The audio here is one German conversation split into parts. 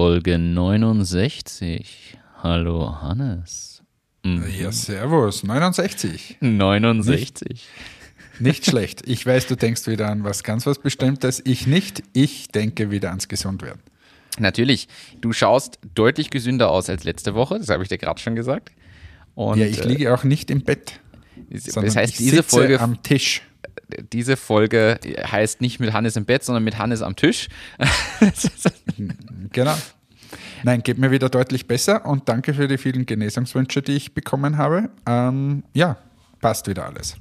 Folge 69. Hallo Hannes. Mhm. Ja, servus, 69. 69. Nicht, nicht schlecht. Ich weiß, du denkst wieder an was ganz was Bestimmtes. Ich nicht. Ich denke wieder ans Gesundwerden. Natürlich. Du schaust deutlich gesünder aus als letzte Woche. Das habe ich dir gerade schon gesagt. Und, ja, ich liege auch nicht im Bett. Das heißt, diese Folge am Tisch diese Folge heißt nicht mit Hannes im Bett, sondern mit Hannes am Tisch. genau. Nein, geht mir wieder deutlich besser und danke für die vielen Genesungswünsche, die ich bekommen habe. Ähm, ja, passt wieder alles.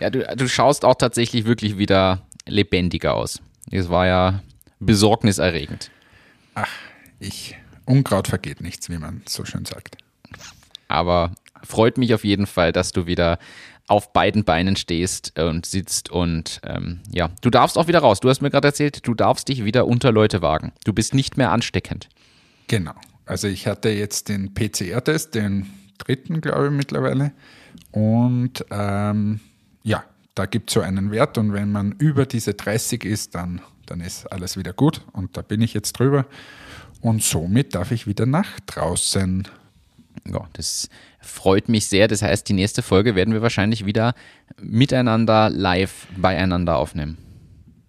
Ja, du, du schaust auch tatsächlich wirklich wieder lebendiger aus. Es war ja besorgniserregend. Ach, ich. Unkraut vergeht nichts, wie man so schön sagt. Aber freut mich auf jeden Fall, dass du wieder auf beiden Beinen stehst und sitzt und ähm, ja, du darfst auch wieder raus. Du hast mir gerade erzählt, du darfst dich wieder unter Leute wagen. Du bist nicht mehr ansteckend. Genau. Also ich hatte jetzt den PCR-Test, den dritten, glaube ich, mittlerweile. Und ähm, ja, da gibt es so einen Wert und wenn man über diese 30 ist, dann, dann ist alles wieder gut und da bin ich jetzt drüber. Und somit darf ich wieder nach draußen. Ja, das freut mich sehr. Das heißt, die nächste Folge werden wir wahrscheinlich wieder miteinander live beieinander aufnehmen.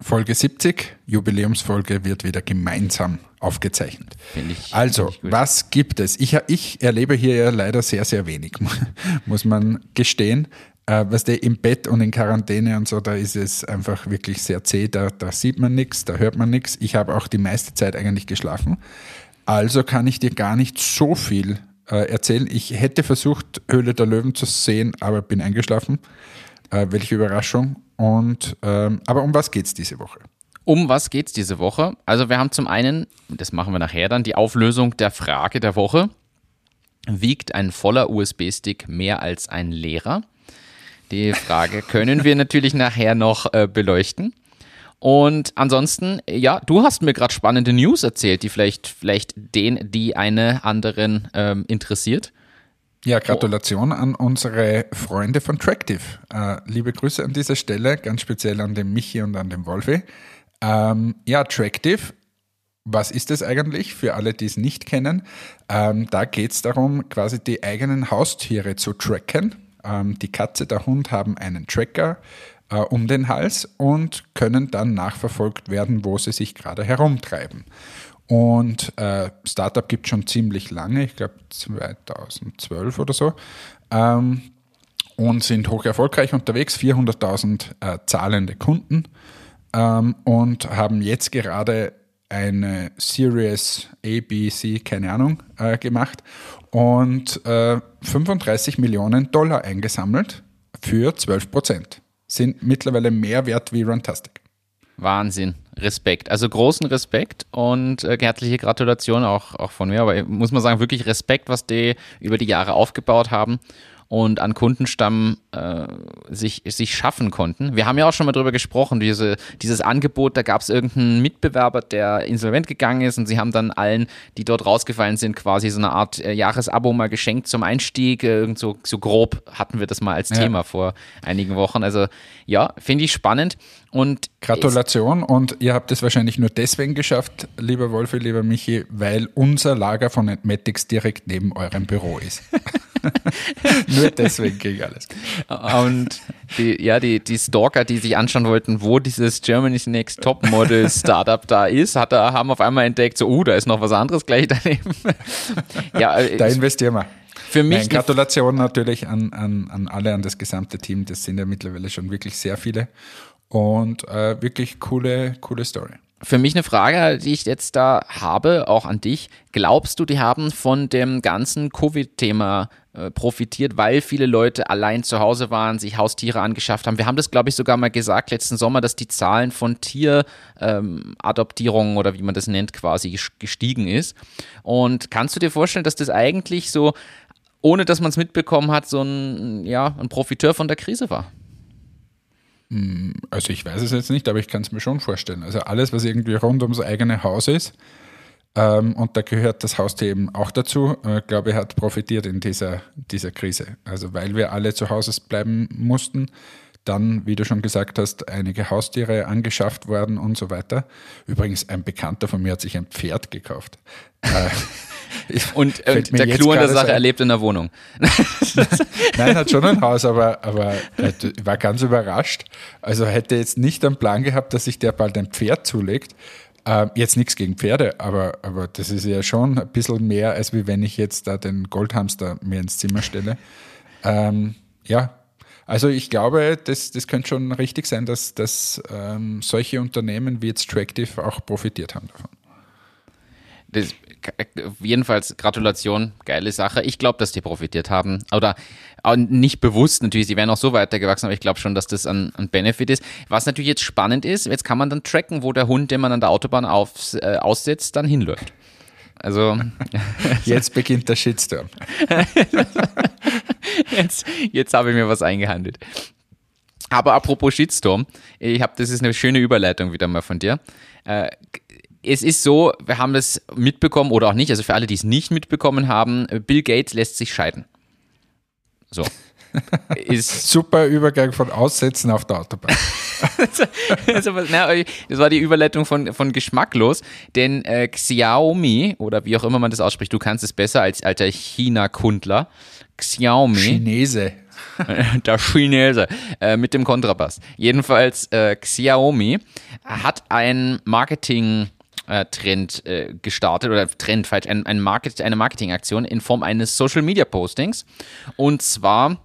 Folge 70, Jubiläumsfolge, wird wieder gemeinsam aufgezeichnet. Ich, also, was gibt es? Ich, ich erlebe hier ja leider sehr, sehr wenig, muss man gestehen. Äh, was der im Bett und in Quarantäne und so, da ist es einfach wirklich sehr zäh. Da, da sieht man nichts, da hört man nichts. Ich habe auch die meiste Zeit eigentlich geschlafen. Also kann ich dir gar nicht so viel äh, erzählen. Ich hätte versucht, Höhle der Löwen zu sehen, aber bin eingeschlafen. Äh, welche Überraschung. Und, ähm, aber um was geht es diese Woche? Um was geht es diese Woche? Also wir haben zum einen, das machen wir nachher dann, die Auflösung der Frage der Woche. Wiegt ein voller USB-Stick mehr als ein leerer? Die Frage können wir natürlich nachher noch äh, beleuchten. Und ansonsten, ja, du hast mir gerade spannende News erzählt, die vielleicht, vielleicht den, die eine anderen ähm, interessiert. Ja, Gratulation an unsere Freunde von Tractive. Äh, liebe Grüße an dieser Stelle, ganz speziell an den Michi und an den Wolfi. Ähm, ja, Tractive, was ist das eigentlich für alle, die es nicht kennen? Ähm, da geht es darum, quasi die eigenen Haustiere zu tracken. Ähm, die Katze, der Hund haben einen Tracker äh, um den Hals und können dann nachverfolgt werden, wo sie sich gerade herumtreiben. Und äh, Startup gibt es schon ziemlich lange, ich glaube 2012 oder so. Ähm, und sind hoch erfolgreich unterwegs, 400.000 äh, zahlende Kunden ähm, und haben jetzt gerade eine Series A, B, C, keine Ahnung, äh, gemacht und äh, 35 Millionen Dollar eingesammelt für 12 Prozent. Sind mittlerweile mehr wert wie Runtastic. Wahnsinn. Respekt. Also großen Respekt und äh, herzliche Gratulation auch, auch von mir. Aber muss man sagen, wirklich Respekt, was die über die Jahre aufgebaut haben und an Kundenstamm äh, sich, sich schaffen konnten. Wir haben ja auch schon mal drüber gesprochen, diese, dieses Angebot, da gab es irgendeinen Mitbewerber, der insolvent gegangen ist und sie haben dann allen, die dort rausgefallen sind, quasi so eine Art äh, Jahresabo mal geschenkt zum Einstieg. Äh, irgend so, so grob hatten wir das mal als ja. Thema vor einigen Wochen. Also ja, finde ich spannend. Und Gratulation und ihr habt es wahrscheinlich nur deswegen geschafft, lieber Wolfi, lieber Michi, weil unser Lager von Admetics direkt neben eurem Büro ist. nur deswegen ging alles. Und die, ja, die, die Stalker, die sich anschauen wollten, wo dieses Germany's Next Top Model Startup da ist, hat, haben auf einmal entdeckt, so, uh, da ist noch was anderes gleich daneben. ja, äh, da investieren wir. Für mich Nein, Gratulation natürlich an, an, an alle, an das gesamte Team. Das sind ja mittlerweile schon wirklich sehr viele. Und äh, wirklich coole, coole Story. Für mich eine Frage, die ich jetzt da habe, auch an dich. Glaubst du, die haben von dem ganzen Covid-Thema äh, profitiert, weil viele Leute allein zu Hause waren, sich Haustiere angeschafft haben? Wir haben das, glaube ich, sogar mal gesagt letzten Sommer, dass die Zahlen von Tieradoptierungen ähm, oder wie man das nennt, quasi gestiegen ist. Und kannst du dir vorstellen, dass das eigentlich so, ohne dass man es mitbekommen hat, so ein, ja, ein Profiteur von der Krise war? Hm, also ich weiß es jetzt nicht, aber ich kann es mir schon vorstellen. Also alles, was irgendwie rund ums eigene Haus ist, ähm, und da gehört das Haustier eben auch dazu, äh, glaube ich, hat profitiert in dieser, dieser Krise. Also weil wir alle zu Hause bleiben mussten, dann, wie du schon gesagt hast, einige Haustiere angeschafft worden und so weiter. Übrigens, ein Bekannter von mir hat sich ein Pferd gekauft. Äh, und äh, der Clou an der Sache, er lebt in der Wohnung. Nein, hat schon ein Haus, aber, aber ich war ganz überrascht. Also hätte jetzt nicht einen Plan gehabt, dass sich der bald ein Pferd zulegt. Äh, jetzt nichts gegen Pferde, aber, aber das ist ja schon ein bisschen mehr, als wie wenn ich jetzt da den Goldhamster mir ins Zimmer stelle. Ähm, ja, also ich glaube, das, das könnte schon richtig sein, dass, dass ähm, solche Unternehmen wie jetzt Tractive auch profitiert haben davon. Das, jedenfalls Gratulation, geile Sache. Ich glaube, dass die profitiert haben. Oder nicht bewusst natürlich, sie wären auch so weitergewachsen, aber ich glaube schon, dass das ein, ein, Benefit ist. Was natürlich jetzt spannend ist, jetzt kann man dann tracken, wo der Hund, den man an der Autobahn auf, äh, aussetzt, dann hinläuft. Also jetzt beginnt der Shitstorm. jetzt jetzt habe ich mir was eingehandelt. Aber apropos Shitstorm, ich habe, das ist eine schöne Überleitung wieder mal von dir. Äh, es ist so, wir haben das mitbekommen oder auch nicht, also für alle, die es nicht mitbekommen haben, Bill Gates lässt sich scheiden. So. Ist Super Übergang von Aussetzen auf der Autobahn. das war die Überleitung von, von geschmacklos, denn äh, Xiaomi oder wie auch immer man das ausspricht, du kannst es besser als alter China-Kundler. Xiaomi. Chinese. Der Chinese äh, mit dem Kontrabass. Jedenfalls äh, Xiaomi hat ein Marketing äh, Trend äh, gestartet oder Trend falsch, ein, ein Market, eine Marketingaktion in Form eines Social Media Postings. Und zwar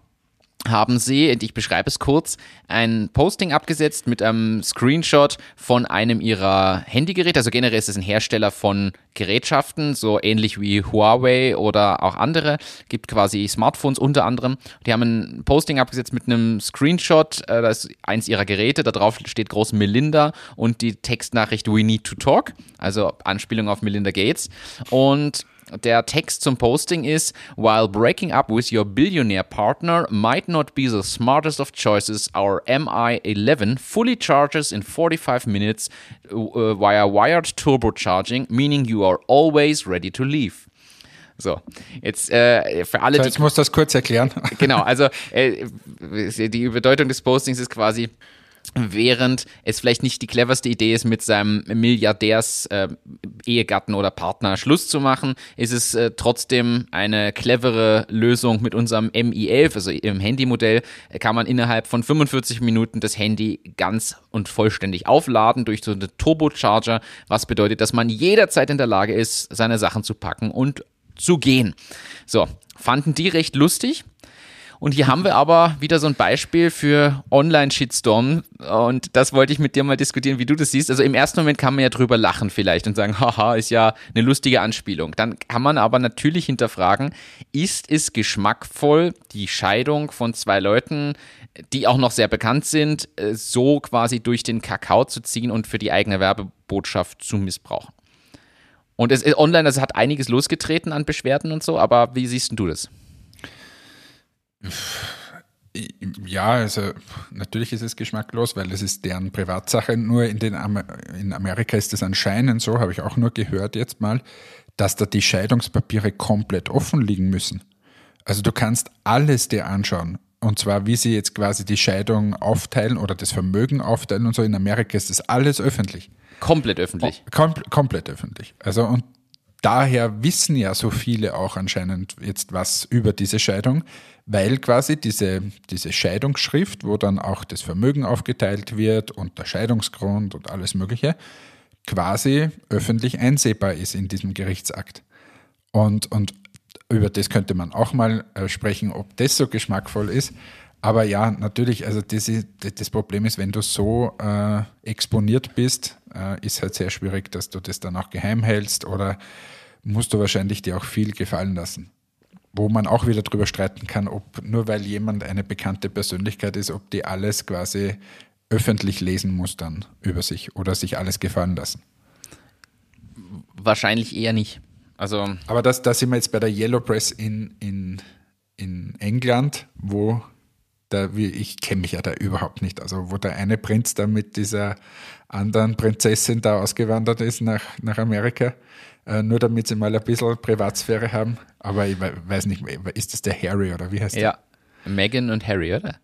haben sie, ich beschreibe es kurz, ein Posting abgesetzt mit einem Screenshot von einem ihrer Handygeräte. Also generell ist es ein Hersteller von Gerätschaften, so ähnlich wie Huawei oder auch andere. Gibt quasi Smartphones unter anderem. Die haben ein Posting abgesetzt mit einem Screenshot. Äh, das ist eins ihrer Geräte. Da drauf steht groß Melinda und die Textnachricht We Need to Talk. Also Anspielung auf Melinda Gates. Und der Text zum Posting ist, while breaking up with your billionaire partner might not be the smartest of choices, our MI11 fully charges in 45 minutes uh, via wired turbocharging, meaning you are always ready to leave. So, jetzt äh, für alle. So, jetzt muss das kurz erklären. Genau, also äh, die Bedeutung des Postings ist quasi, Während es vielleicht nicht die cleverste Idee ist, mit seinem Milliardärs äh, oder Partner Schluss zu machen, ist es äh, trotzdem eine clevere Lösung mit unserem MI11, also im Handymodell, äh, kann man innerhalb von 45 Minuten das Handy ganz und vollständig aufladen durch so einen Turbocharger, was bedeutet, dass man jederzeit in der Lage ist, seine Sachen zu packen und zu gehen. So, fanden die recht lustig. Und hier haben wir aber wieder so ein Beispiel für Online-Shitstorm. Und das wollte ich mit dir mal diskutieren, wie du das siehst. Also im ersten Moment kann man ja drüber lachen vielleicht und sagen, haha, ist ja eine lustige Anspielung. Dann kann man aber natürlich hinterfragen, ist es geschmackvoll, die Scheidung von zwei Leuten, die auch noch sehr bekannt sind, äh, so quasi durch den Kakao zu ziehen und für die eigene Werbebotschaft zu missbrauchen? Und es online, also hat einiges losgetreten an Beschwerden und so, aber wie siehst du das? Ja, also natürlich ist es geschmacklos, weil es ist deren Privatsache. Nur in, den Amer in Amerika ist es anscheinend so, habe ich auch nur gehört jetzt mal, dass da die Scheidungspapiere komplett offen liegen müssen. Also du kannst alles dir anschauen. Und zwar, wie sie jetzt quasi die Scheidung aufteilen oder das Vermögen aufteilen und so. In Amerika ist das alles öffentlich. Komplett öffentlich. Kom komplett öffentlich. Also und daher wissen ja so viele auch anscheinend jetzt was über diese Scheidung, weil quasi diese, diese Scheidungsschrift, wo dann auch das Vermögen aufgeteilt wird und der Scheidungsgrund und alles Mögliche, quasi öffentlich einsehbar ist in diesem Gerichtsakt. Und, und über das könnte man auch mal äh, sprechen, ob das so geschmackvoll ist. Aber ja, natürlich, also das, ist, das Problem ist, wenn du so äh, exponiert bist, äh, ist halt sehr schwierig, dass du das dann auch geheim hältst oder musst du wahrscheinlich dir auch viel gefallen lassen. Wo man auch wieder drüber streiten kann, ob nur weil jemand eine bekannte Persönlichkeit ist, ob die alles quasi öffentlich lesen muss dann über sich oder sich alles gefallen lassen. Wahrscheinlich eher nicht. Also Aber das, da sind wir jetzt bei der Yellow Press in, in, in England, wo da, wie, ich kenne mich ja da überhaupt nicht, also wo der eine Prinz da mit dieser anderen Prinzessin da ausgewandert ist nach, nach Amerika, äh, nur damit sie mal ein bisschen Privatsphäre haben. Aber ich weiß nicht, ist das der Harry oder wie heißt der? Ja, Meghan und Harry, oder?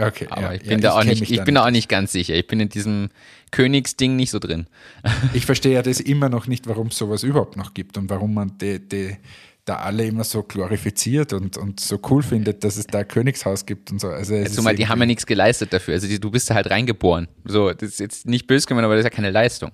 Okay, aber ja, ich bin ja, da auch nicht, ich bin da auch nicht ganz sicher. Ich bin in diesem Königsding nicht so drin. Ich verstehe ja das immer noch nicht, warum es sowas überhaupt noch gibt und warum man die, die, da alle immer so glorifiziert und, und so cool findet, dass es da Königshaus gibt und so. Also, also mal, die haben ja nichts geleistet dafür. Also die, du bist halt reingeboren. So, das ist jetzt nicht böse gemeint, aber das ist ja keine Leistung.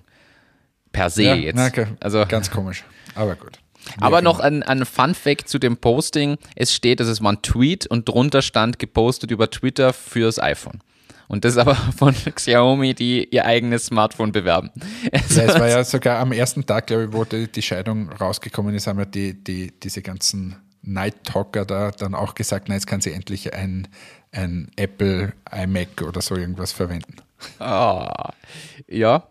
Per se ja, jetzt. Okay. Also, ganz komisch. Aber gut. Aber noch ein, ein Fun Fact zu dem Posting. Es steht, dass es war ein Tweet und drunter stand gepostet über Twitter fürs iPhone. Und das aber von Xiaomi, die ihr eigenes Smartphone bewerben. Also ja, es war ja sogar am ersten Tag, glaube ich, wo die, die Scheidung rausgekommen ist, haben ja die, die, diese ganzen Night Talker da dann auch gesagt, na, jetzt kann sie endlich ein, ein Apple iMac oder so irgendwas verwenden. Oh, ja.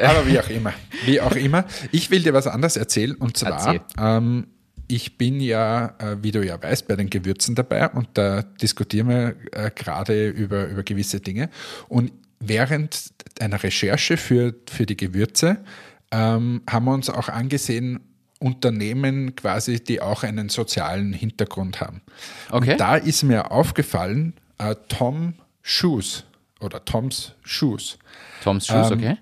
Aber wie auch immer. Wie auch immer. Ich will dir was anderes erzählen und zwar, ähm, ich bin ja, äh, wie du ja weißt, bei den Gewürzen dabei und da diskutieren wir äh, gerade über, über gewisse Dinge. Und während einer Recherche für, für die Gewürze ähm, haben wir uns auch angesehen, Unternehmen quasi, die auch einen sozialen Hintergrund haben. Okay. Und da ist mir aufgefallen, äh, Tom Shoes oder Toms Shoes. Toms Shoes, ähm, okay.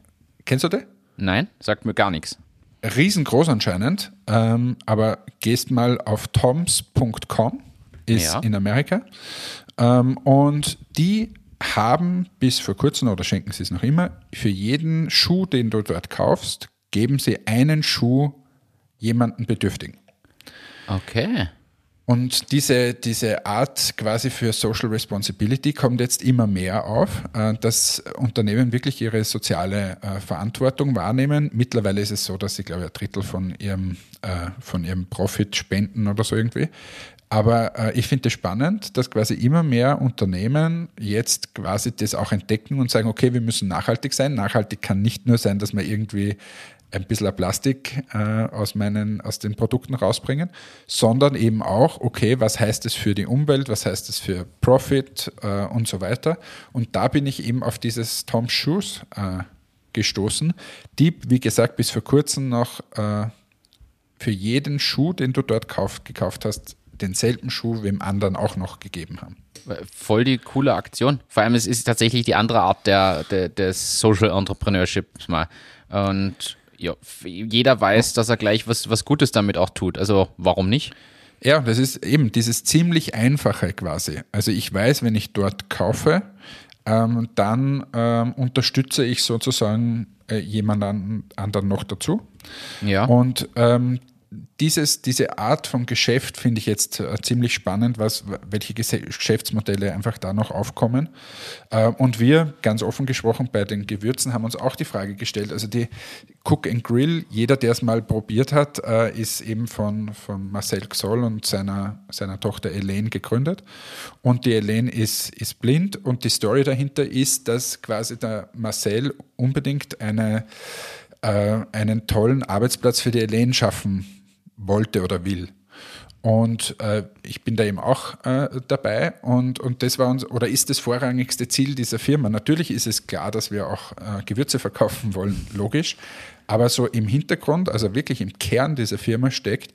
Kennst du den? Nein, sagt mir gar nichts riesengroß anscheinend, ähm, aber gehst mal auf toms.com, ist ja. in Amerika. Ähm, und die haben bis vor kurzem oder schenken sie es noch immer, für jeden Schuh, den du dort kaufst, geben sie einen Schuh jemanden Bedürftigen. Okay. Und diese, diese Art quasi für Social Responsibility kommt jetzt immer mehr auf, äh, dass Unternehmen wirklich ihre soziale äh, Verantwortung wahrnehmen. Mittlerweile ist es so, dass sie, glaube ich, ein Drittel von ihrem, äh, von ihrem Profit spenden oder so irgendwie. Aber ich finde es spannend, dass quasi immer mehr Unternehmen jetzt quasi das auch entdecken und sagen, okay, wir müssen nachhaltig sein. Nachhaltig kann nicht nur sein, dass man irgendwie ein bisschen Plastik äh, aus, meinen, aus den Produkten rausbringen, sondern eben auch, okay, was heißt es für die Umwelt, was heißt es für Profit äh, und so weiter. Und da bin ich eben auf dieses Tom Shoes äh, gestoßen, die, wie gesagt, bis vor kurzem noch für jeden Schuh, den du dort kauf, gekauft hast, denselben Schuh wem anderen auch noch gegeben haben. Voll die coole Aktion. Vor allem es ist tatsächlich die andere Art der, der des Social Entrepreneurships mal. Und ja, jeder weiß, dass er gleich was, was Gutes damit auch tut. Also warum nicht? Ja, das ist eben dieses ziemlich einfache quasi. Also ich weiß, wenn ich dort kaufe, ähm, dann ähm, unterstütze ich sozusagen äh, jemanden anderen noch dazu. Ja. Und ähm, dieses, diese Art von Geschäft finde ich jetzt äh, ziemlich spannend, was, welche Geschäftsmodelle einfach da noch aufkommen. Äh, und wir, ganz offen gesprochen, bei den Gewürzen haben uns auch die Frage gestellt, also die Cook and Grill, jeder, der es mal probiert hat, äh, ist eben von, von Marcel Xoll und seiner, seiner Tochter Elaine gegründet. Und die Elaine ist, ist blind und die Story dahinter ist, dass quasi der Marcel unbedingt eine, einen tollen Arbeitsplatz für die Elaine schaffen wollte oder will. Und äh, ich bin da eben auch äh, dabei und, und das war uns oder ist das vorrangigste Ziel dieser Firma. Natürlich ist es klar, dass wir auch äh, Gewürze verkaufen wollen, logisch. Aber so im Hintergrund, also wirklich im Kern dieser Firma steckt,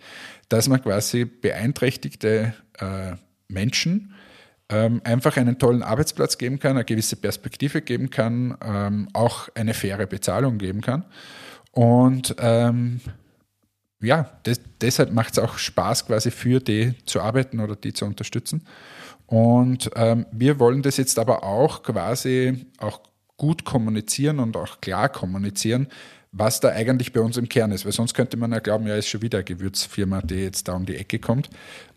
dass man quasi beeinträchtigte äh, Menschen ähm, einfach einen tollen Arbeitsplatz geben kann, eine gewisse Perspektive geben kann, ähm, auch eine faire Bezahlung geben kann. Und ähm, ja, das, deshalb macht es auch Spaß, quasi für die zu arbeiten oder die zu unterstützen. Und ähm, wir wollen das jetzt aber auch quasi auch gut kommunizieren und auch klar kommunizieren, was da eigentlich bei uns im Kern ist. Weil sonst könnte man ja glauben, ja, ist schon wieder eine Gewürzfirma, die jetzt da um die Ecke kommt.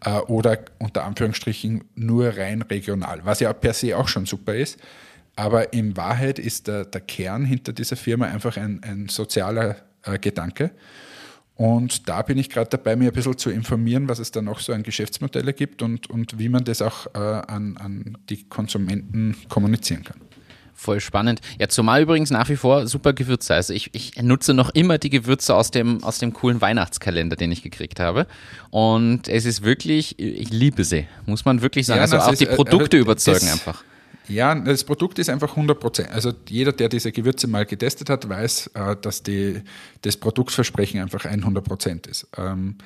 Äh, oder unter Anführungsstrichen nur rein regional, was ja per se auch schon super ist. Aber in Wahrheit ist der, der Kern hinter dieser Firma einfach ein, ein sozialer äh, Gedanke. Und da bin ich gerade dabei, mir ein bisschen zu informieren, was es da noch so an Geschäftsmodelle gibt und, und wie man das auch äh, an, an die Konsumenten kommunizieren kann. Voll spannend. Ja, zumal übrigens nach wie vor super Gewürze. Also ich, ich nutze noch immer die Gewürze aus dem, aus dem coolen Weihnachtskalender, den ich gekriegt habe. Und es ist wirklich, ich liebe sie, muss man wirklich sagen. Ja, also auch ist, die äh, Produkte äh, überzeugen einfach. Ja, das Produkt ist einfach 100 Prozent. Also jeder, der diese Gewürze mal getestet hat, weiß, äh, dass die, das Produktversprechen einfach 100 Prozent ist. Ähm,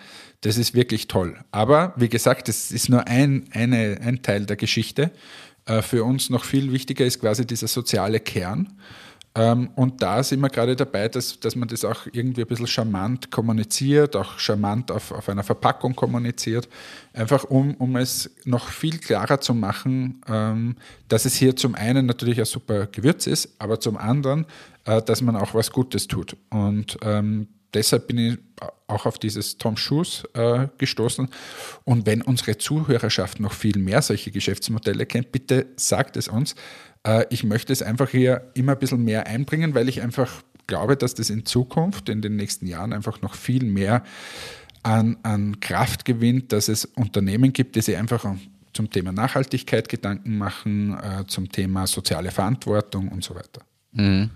das ist wirklich toll. Aber wie gesagt, das ist nur ein, eine, ein Teil der Geschichte. Äh, für uns noch viel wichtiger ist quasi dieser soziale Kern. Ähm, und da sind wir gerade dabei, dass, dass man das auch irgendwie ein bisschen charmant kommuniziert, auch charmant auf, auf einer Verpackung kommuniziert, einfach um, um es noch viel klarer zu machen, ähm, dass es hier zum einen natürlich ein super Gewürz ist, aber zum anderen, äh, dass man auch was Gutes tut. Und ähm, deshalb bin ich auch auf dieses Tom Shoes äh, gestoßen. Und wenn unsere Zuhörerschaft noch viel mehr solche Geschäftsmodelle kennt, bitte sagt es uns. Äh, ich möchte es einfach hier immer ein bisschen mehr einbringen, weil ich einfach glaube, dass das in Zukunft, in den nächsten Jahren einfach noch viel mehr an, an Kraft gewinnt, dass es Unternehmen gibt, die sich einfach zum Thema Nachhaltigkeit Gedanken machen, äh, zum Thema soziale Verantwortung und so weiter. Mhm.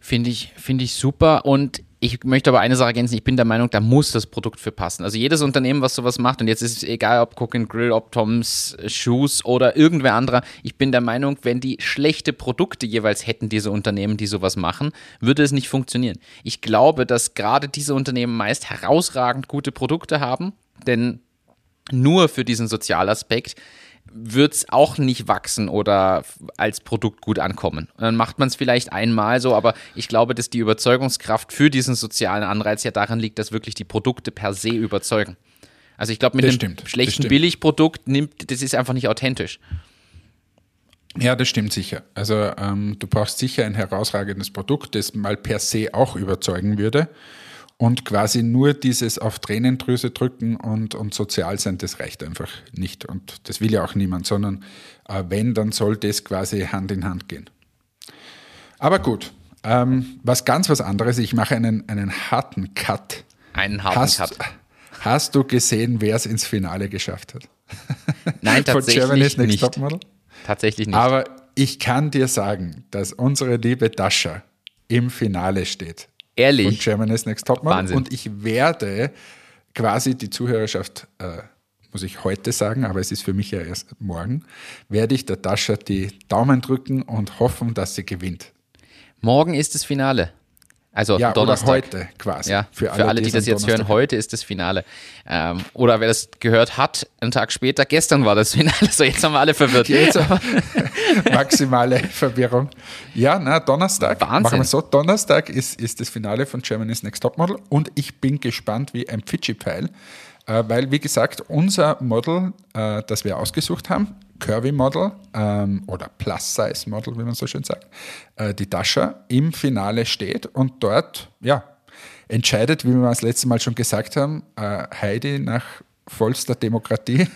Finde ich, finde ich super. Und ich möchte aber eine Sache ergänzen, ich bin der Meinung, da muss das Produkt für passen. Also jedes Unternehmen, was sowas macht, und jetzt ist es egal, ob Cook Grill, ob Tom's Shoes oder irgendwer anderer, ich bin der Meinung, wenn die schlechte Produkte jeweils hätten, diese Unternehmen, die sowas machen, würde es nicht funktionieren. Ich glaube, dass gerade diese Unternehmen meist herausragend gute Produkte haben, denn nur für diesen Sozialaspekt wird es auch nicht wachsen oder als Produkt gut ankommen. dann macht man es vielleicht einmal so, aber ich glaube, dass die Überzeugungskraft für diesen sozialen Anreiz ja daran liegt, dass wirklich die Produkte per se überzeugen. Also ich glaube, mit das einem stimmt, schlechten Billigprodukt nimmt, das ist einfach nicht authentisch. Ja, das stimmt sicher. Also ähm, du brauchst sicher ein herausragendes Produkt, das mal per se auch überzeugen würde. Und quasi nur dieses auf Tränendrüse drücken und, und sozial sein, das reicht einfach nicht. Und das will ja auch niemand, sondern äh, wenn, dann soll das quasi Hand in Hand gehen. Aber gut, ähm, was ganz was anderes, ich mache einen, einen harten Cut. Einen harten hast, Cut. Hast du gesehen, wer es ins Finale geschafft hat? Nein, tatsächlich Von Germany's Next nicht. Topmodel? Tatsächlich nicht. Aber ich kann dir sagen, dass unsere liebe Dasha im Finale steht Ehrlich? von Germany's Next Topmodel. Wahnsinn. Und ich werde quasi die Zuhörerschaft, äh, muss ich heute sagen, aber es ist für mich ja erst morgen, werde ich der Dasha die Daumen drücken und hoffen, dass sie gewinnt. Morgen ist das Finale. Also Ja, Donnerstag. heute quasi. Ja, für alle, die es das jetzt hören, Donnerstag heute ist das Finale. Ähm, oder wer das gehört hat, einen Tag später, gestern war das Finale. So, jetzt haben wir alle verwirrt. Jetzt maximale Verwirrung. Ja, na, Donnerstag. Wahnsinn. Machen wir so. Donnerstag ist, ist das Finale von Germany's Next Topmodel und ich bin gespannt wie ein Fidschi-Pfeil, äh, weil, wie gesagt, unser Model, äh, das wir ausgesucht haben, Curvy Model ähm, oder Plus Size Model, wie man so schön sagt, äh, die Dasha im Finale steht und dort, ja, entscheidet, wie wir das letzte Mal schon gesagt haben, äh, Heidi nach vollster Demokratie,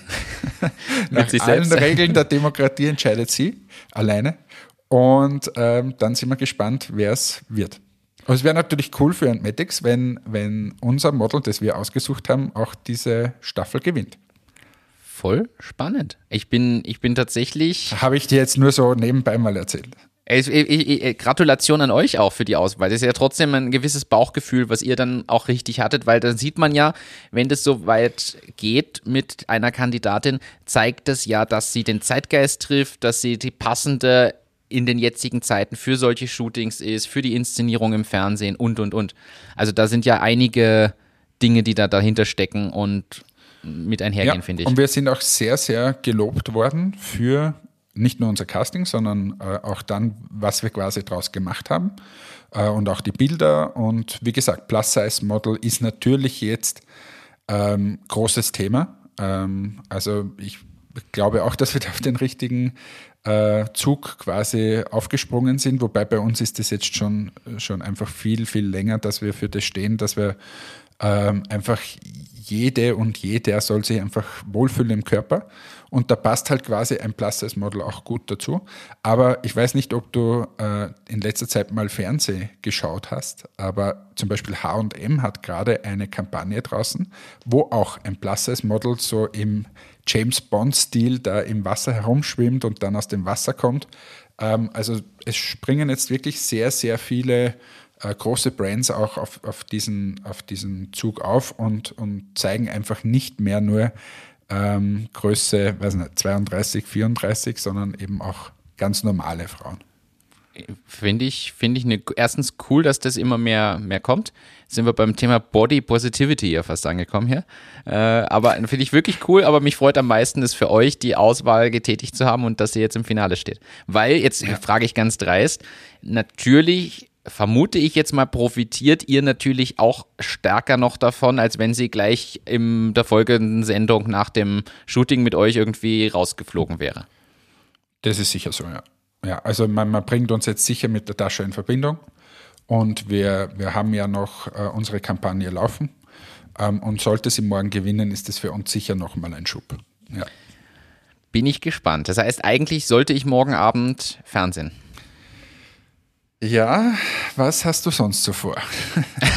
nach allen selbst. Regeln der Demokratie entscheidet sie alleine. Und ähm, dann sind wir gespannt, wer es wird. Und es wäre natürlich cool für Antmatics, wenn, wenn unser Model, das wir ausgesucht haben, auch diese Staffel gewinnt. Voll spannend. Ich bin, ich bin tatsächlich. Habe ich dir jetzt nur so nebenbei mal erzählt. Ich, Gratulation an euch auch für die Auswahl. Das ist ja trotzdem ein gewisses Bauchgefühl, was ihr dann auch richtig hattet, weil dann sieht man ja, wenn das so weit geht mit einer Kandidatin, zeigt das ja, dass sie den Zeitgeist trifft, dass sie die passende in den jetzigen Zeiten für solche Shootings ist, für die Inszenierung im Fernsehen und, und, und. Also da sind ja einige Dinge, die da dahinter stecken und mit einhergehen, finde ich. Und wir sind auch sehr, sehr gelobt worden für nicht nur unser Casting, sondern äh, auch dann, was wir quasi draus gemacht haben äh, und auch die Bilder. Und wie gesagt, Plus-Size-Model ist natürlich jetzt ähm, großes Thema. Ähm, also ich glaube auch, dass wir da auf den richtigen äh, Zug quasi aufgesprungen sind, wobei bei uns ist das jetzt schon, schon einfach viel, viel länger, dass wir für das stehen, dass wir ähm, einfach jede und jeder soll sich einfach wohlfühlen im Körper. Und da passt halt quasi ein Plus-Size-Model auch gut dazu. Aber ich weiß nicht, ob du äh, in letzter Zeit mal Fernseh geschaut hast, aber zum Beispiel H&M hat gerade eine Kampagne draußen, wo auch ein Plus-Size-Model so im James Bond-Stil da im Wasser herumschwimmt und dann aus dem Wasser kommt. Ähm, also es springen jetzt wirklich sehr, sehr viele äh, große Brands auch auf, auf, diesen, auf diesen Zug auf und, und zeigen einfach nicht mehr nur ähm, Größe weiß nicht, 32, 34, sondern eben auch ganz normale Frauen. Finde ich, finde ich eine, erstens cool, dass das immer mehr, mehr kommt. sind wir beim Thema Body Positivity ja fast angekommen hier. Äh, aber finde ich wirklich cool, aber mich freut am meisten, es für euch die Auswahl getätigt zu haben und dass ihr jetzt im Finale steht. Weil, jetzt ja. frage ich ganz dreist, natürlich vermute ich jetzt mal, profitiert ihr natürlich auch stärker noch davon, als wenn sie gleich in der folgenden Sendung nach dem Shooting mit euch irgendwie rausgeflogen wäre. Das ist sicher so, ja. Ja, also man, man bringt uns jetzt sicher mit der Tasche in Verbindung und wir, wir haben ja noch äh, unsere Kampagne laufen ähm, und sollte sie morgen gewinnen, ist das für uns sicher nochmal ein Schub. Ja. Bin ich gespannt. Das heißt, eigentlich sollte ich morgen Abend Fernsehen. Ja, was hast du sonst so vor?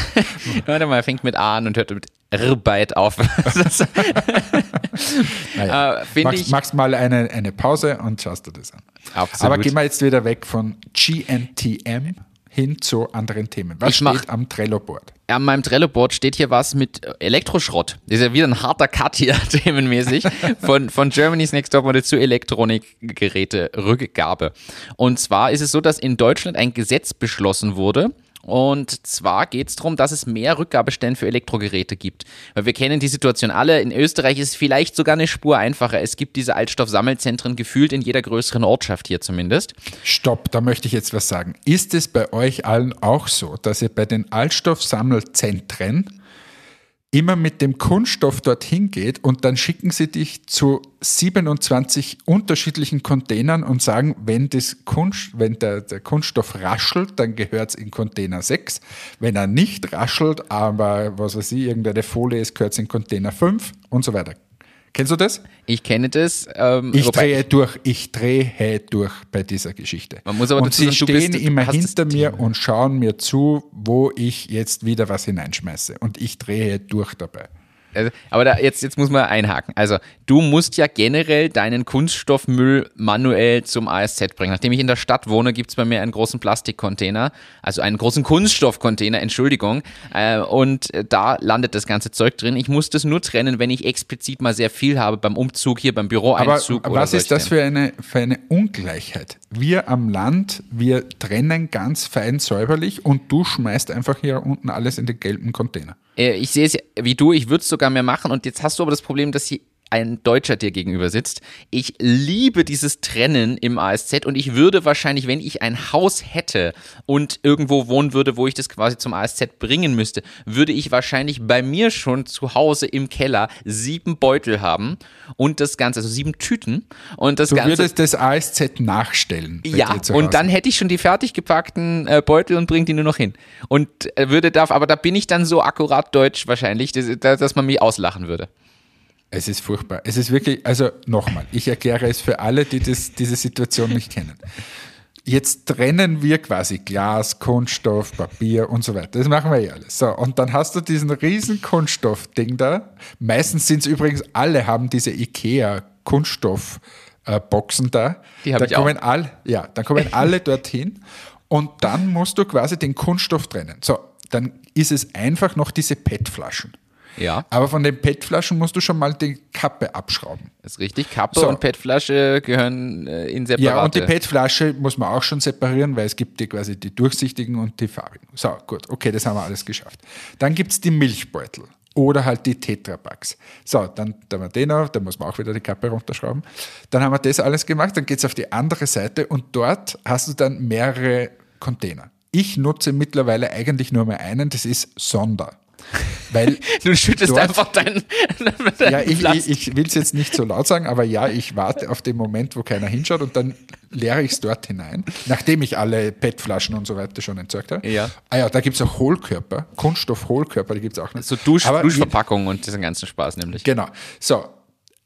Warte mal, fängt mit A an und hört mit Arbeit auf. naja. äh, machst, ich, machst mal eine, eine Pause und schaust dir das an. Absolut. Aber gehen wir jetzt wieder weg von GNTM hin zu anderen Themen. Was ich steht mach, am Trello-Board? An meinem Trello-Board steht hier was mit Elektroschrott. Das ist ja wieder ein harter Cut hier themenmäßig von, von Germany's Next Top Model zu Elektronikgeräte Rückgabe. Und zwar ist es so, dass in Deutschland ein Gesetz beschlossen wurde, und zwar geht es darum, dass es mehr Rückgabestellen für Elektrogeräte gibt. Weil wir kennen die Situation alle. In Österreich ist vielleicht sogar eine Spur einfacher. Es gibt diese Altstoffsammelzentren gefühlt in jeder größeren Ortschaft hier zumindest. Stopp, da möchte ich jetzt was sagen. Ist es bei euch allen auch so, dass ihr bei den Altstoffsammelzentren immer mit dem Kunststoff dorthin geht und dann schicken sie dich zu 27 unterschiedlichen Containern und sagen, wenn, das Kunst, wenn der, der Kunststoff raschelt, dann gehört es in Container 6. Wenn er nicht raschelt, aber was weiß ich, irgendeine Folie ist, gehört es in Container 5 und so weiter. Kennst du das? Ich kenne das. Ähm, ich drehe durch, ich drehe durch bei dieser Geschichte. Man muss aber und sie sagen, stehen bist, immer hinter mir und schauen mir zu, wo ich jetzt wieder was hineinschmeiße. Und ich drehe durch dabei. Also, aber da, jetzt, jetzt muss man einhaken. Also, du musst ja generell deinen Kunststoffmüll manuell zum ASZ bringen. Nachdem ich in der Stadt wohne, gibt es bei mir einen großen Plastikcontainer, also einen großen Kunststoffcontainer, Entschuldigung. Äh, und da landet das ganze Zeug drin. Ich muss das nur trennen, wenn ich explizit mal sehr viel habe beim Umzug hier, beim Büroeinzug. Aber was ist das für eine, für eine Ungleichheit? Wir am Land, wir trennen ganz fein säuberlich und du schmeißt einfach hier unten alles in den gelben Container. Äh, ich sehe es wie du, ich würde es sogar mehr machen. Und jetzt hast du aber das Problem, dass hier ein Deutscher dir gegenüber sitzt. Ich liebe dieses Trennen im ASZ und ich würde wahrscheinlich, wenn ich ein Haus hätte und irgendwo wohnen würde, wo ich das quasi zum ASZ bringen müsste, würde ich wahrscheinlich bei mir schon zu Hause im Keller sieben Beutel haben und das Ganze, also sieben Tüten und das du Ganze. Du würdest das ASZ nachstellen. Ja, und dann hätte ich schon die fertig gepackten äh, Beutel und bringe die nur noch hin. Und äh, würde darf, aber da bin ich dann so akkurat deutsch wahrscheinlich, dass, dass man mich auslachen würde. Es ist furchtbar. Es ist wirklich, also nochmal, ich erkläre es für alle, die das, diese Situation nicht kennen. Jetzt trennen wir quasi Glas, Kunststoff, Papier und so weiter. Das machen wir ja alles. So, und dann hast du diesen riesen Kunststoffding da. Meistens sind es übrigens alle, haben diese IKEA Kunststoffboxen da. Die habe ich kommen auch. All, ja, dann kommen alle dorthin und dann musst du quasi den Kunststoff trennen. So, dann ist es einfach noch diese PET-Flaschen. Ja. Aber von den PET-Flaschen musst du schon mal die Kappe abschrauben. Das ist richtig. Kappe so. und PET-Flasche gehören äh, in separate. Ja, und die PET-Flasche muss man auch schon separieren, weil es gibt die quasi die durchsichtigen und die farbigen. So, gut, okay, das haben wir alles geschafft. Dann gibt es die Milchbeutel oder halt die Tetrapacks. So, dann haben wir den auf, da muss man auch wieder die Kappe runterschrauben. Dann haben wir das alles gemacht, dann geht es auf die andere Seite und dort hast du dann mehrere Container. Ich nutze mittlerweile eigentlich nur mehr einen, das ist Sonder. Weil du schüttest dort, einfach deinen. dein ja, ich, ich, ich will es jetzt nicht so laut sagen, aber ja, ich warte auf den Moment, wo keiner hinschaut und dann leere ich es dort hinein, nachdem ich alle PET-Flaschen und so weiter schon entsorgt habe. Ja. Ah ja, da gibt es auch Hohlkörper, Kunststoff-Hohlkörper, die gibt es auch nicht. So Dusch, Duschverpackungen und diesen ganzen Spaß nämlich. Genau. So,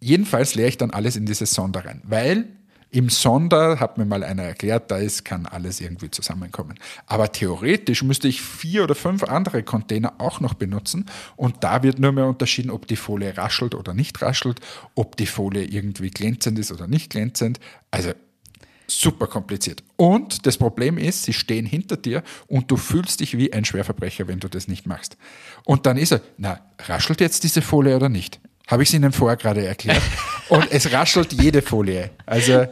jedenfalls leere ich dann alles in dieses Sonder rein, weil im Sonder, hat mir mal einer erklärt, da ist, kann alles irgendwie zusammenkommen. Aber theoretisch müsste ich vier oder fünf andere Container auch noch benutzen und da wird nur mehr unterschieden, ob die Folie raschelt oder nicht raschelt, ob die Folie irgendwie glänzend ist oder nicht glänzend. Also super kompliziert. Und das Problem ist, sie stehen hinter dir und du fühlst dich wie ein Schwerverbrecher, wenn du das nicht machst. Und dann ist er, na, raschelt jetzt diese Folie oder nicht? Habe ich es Ihnen vorher gerade erklärt? und es raschelt jede Folie. Also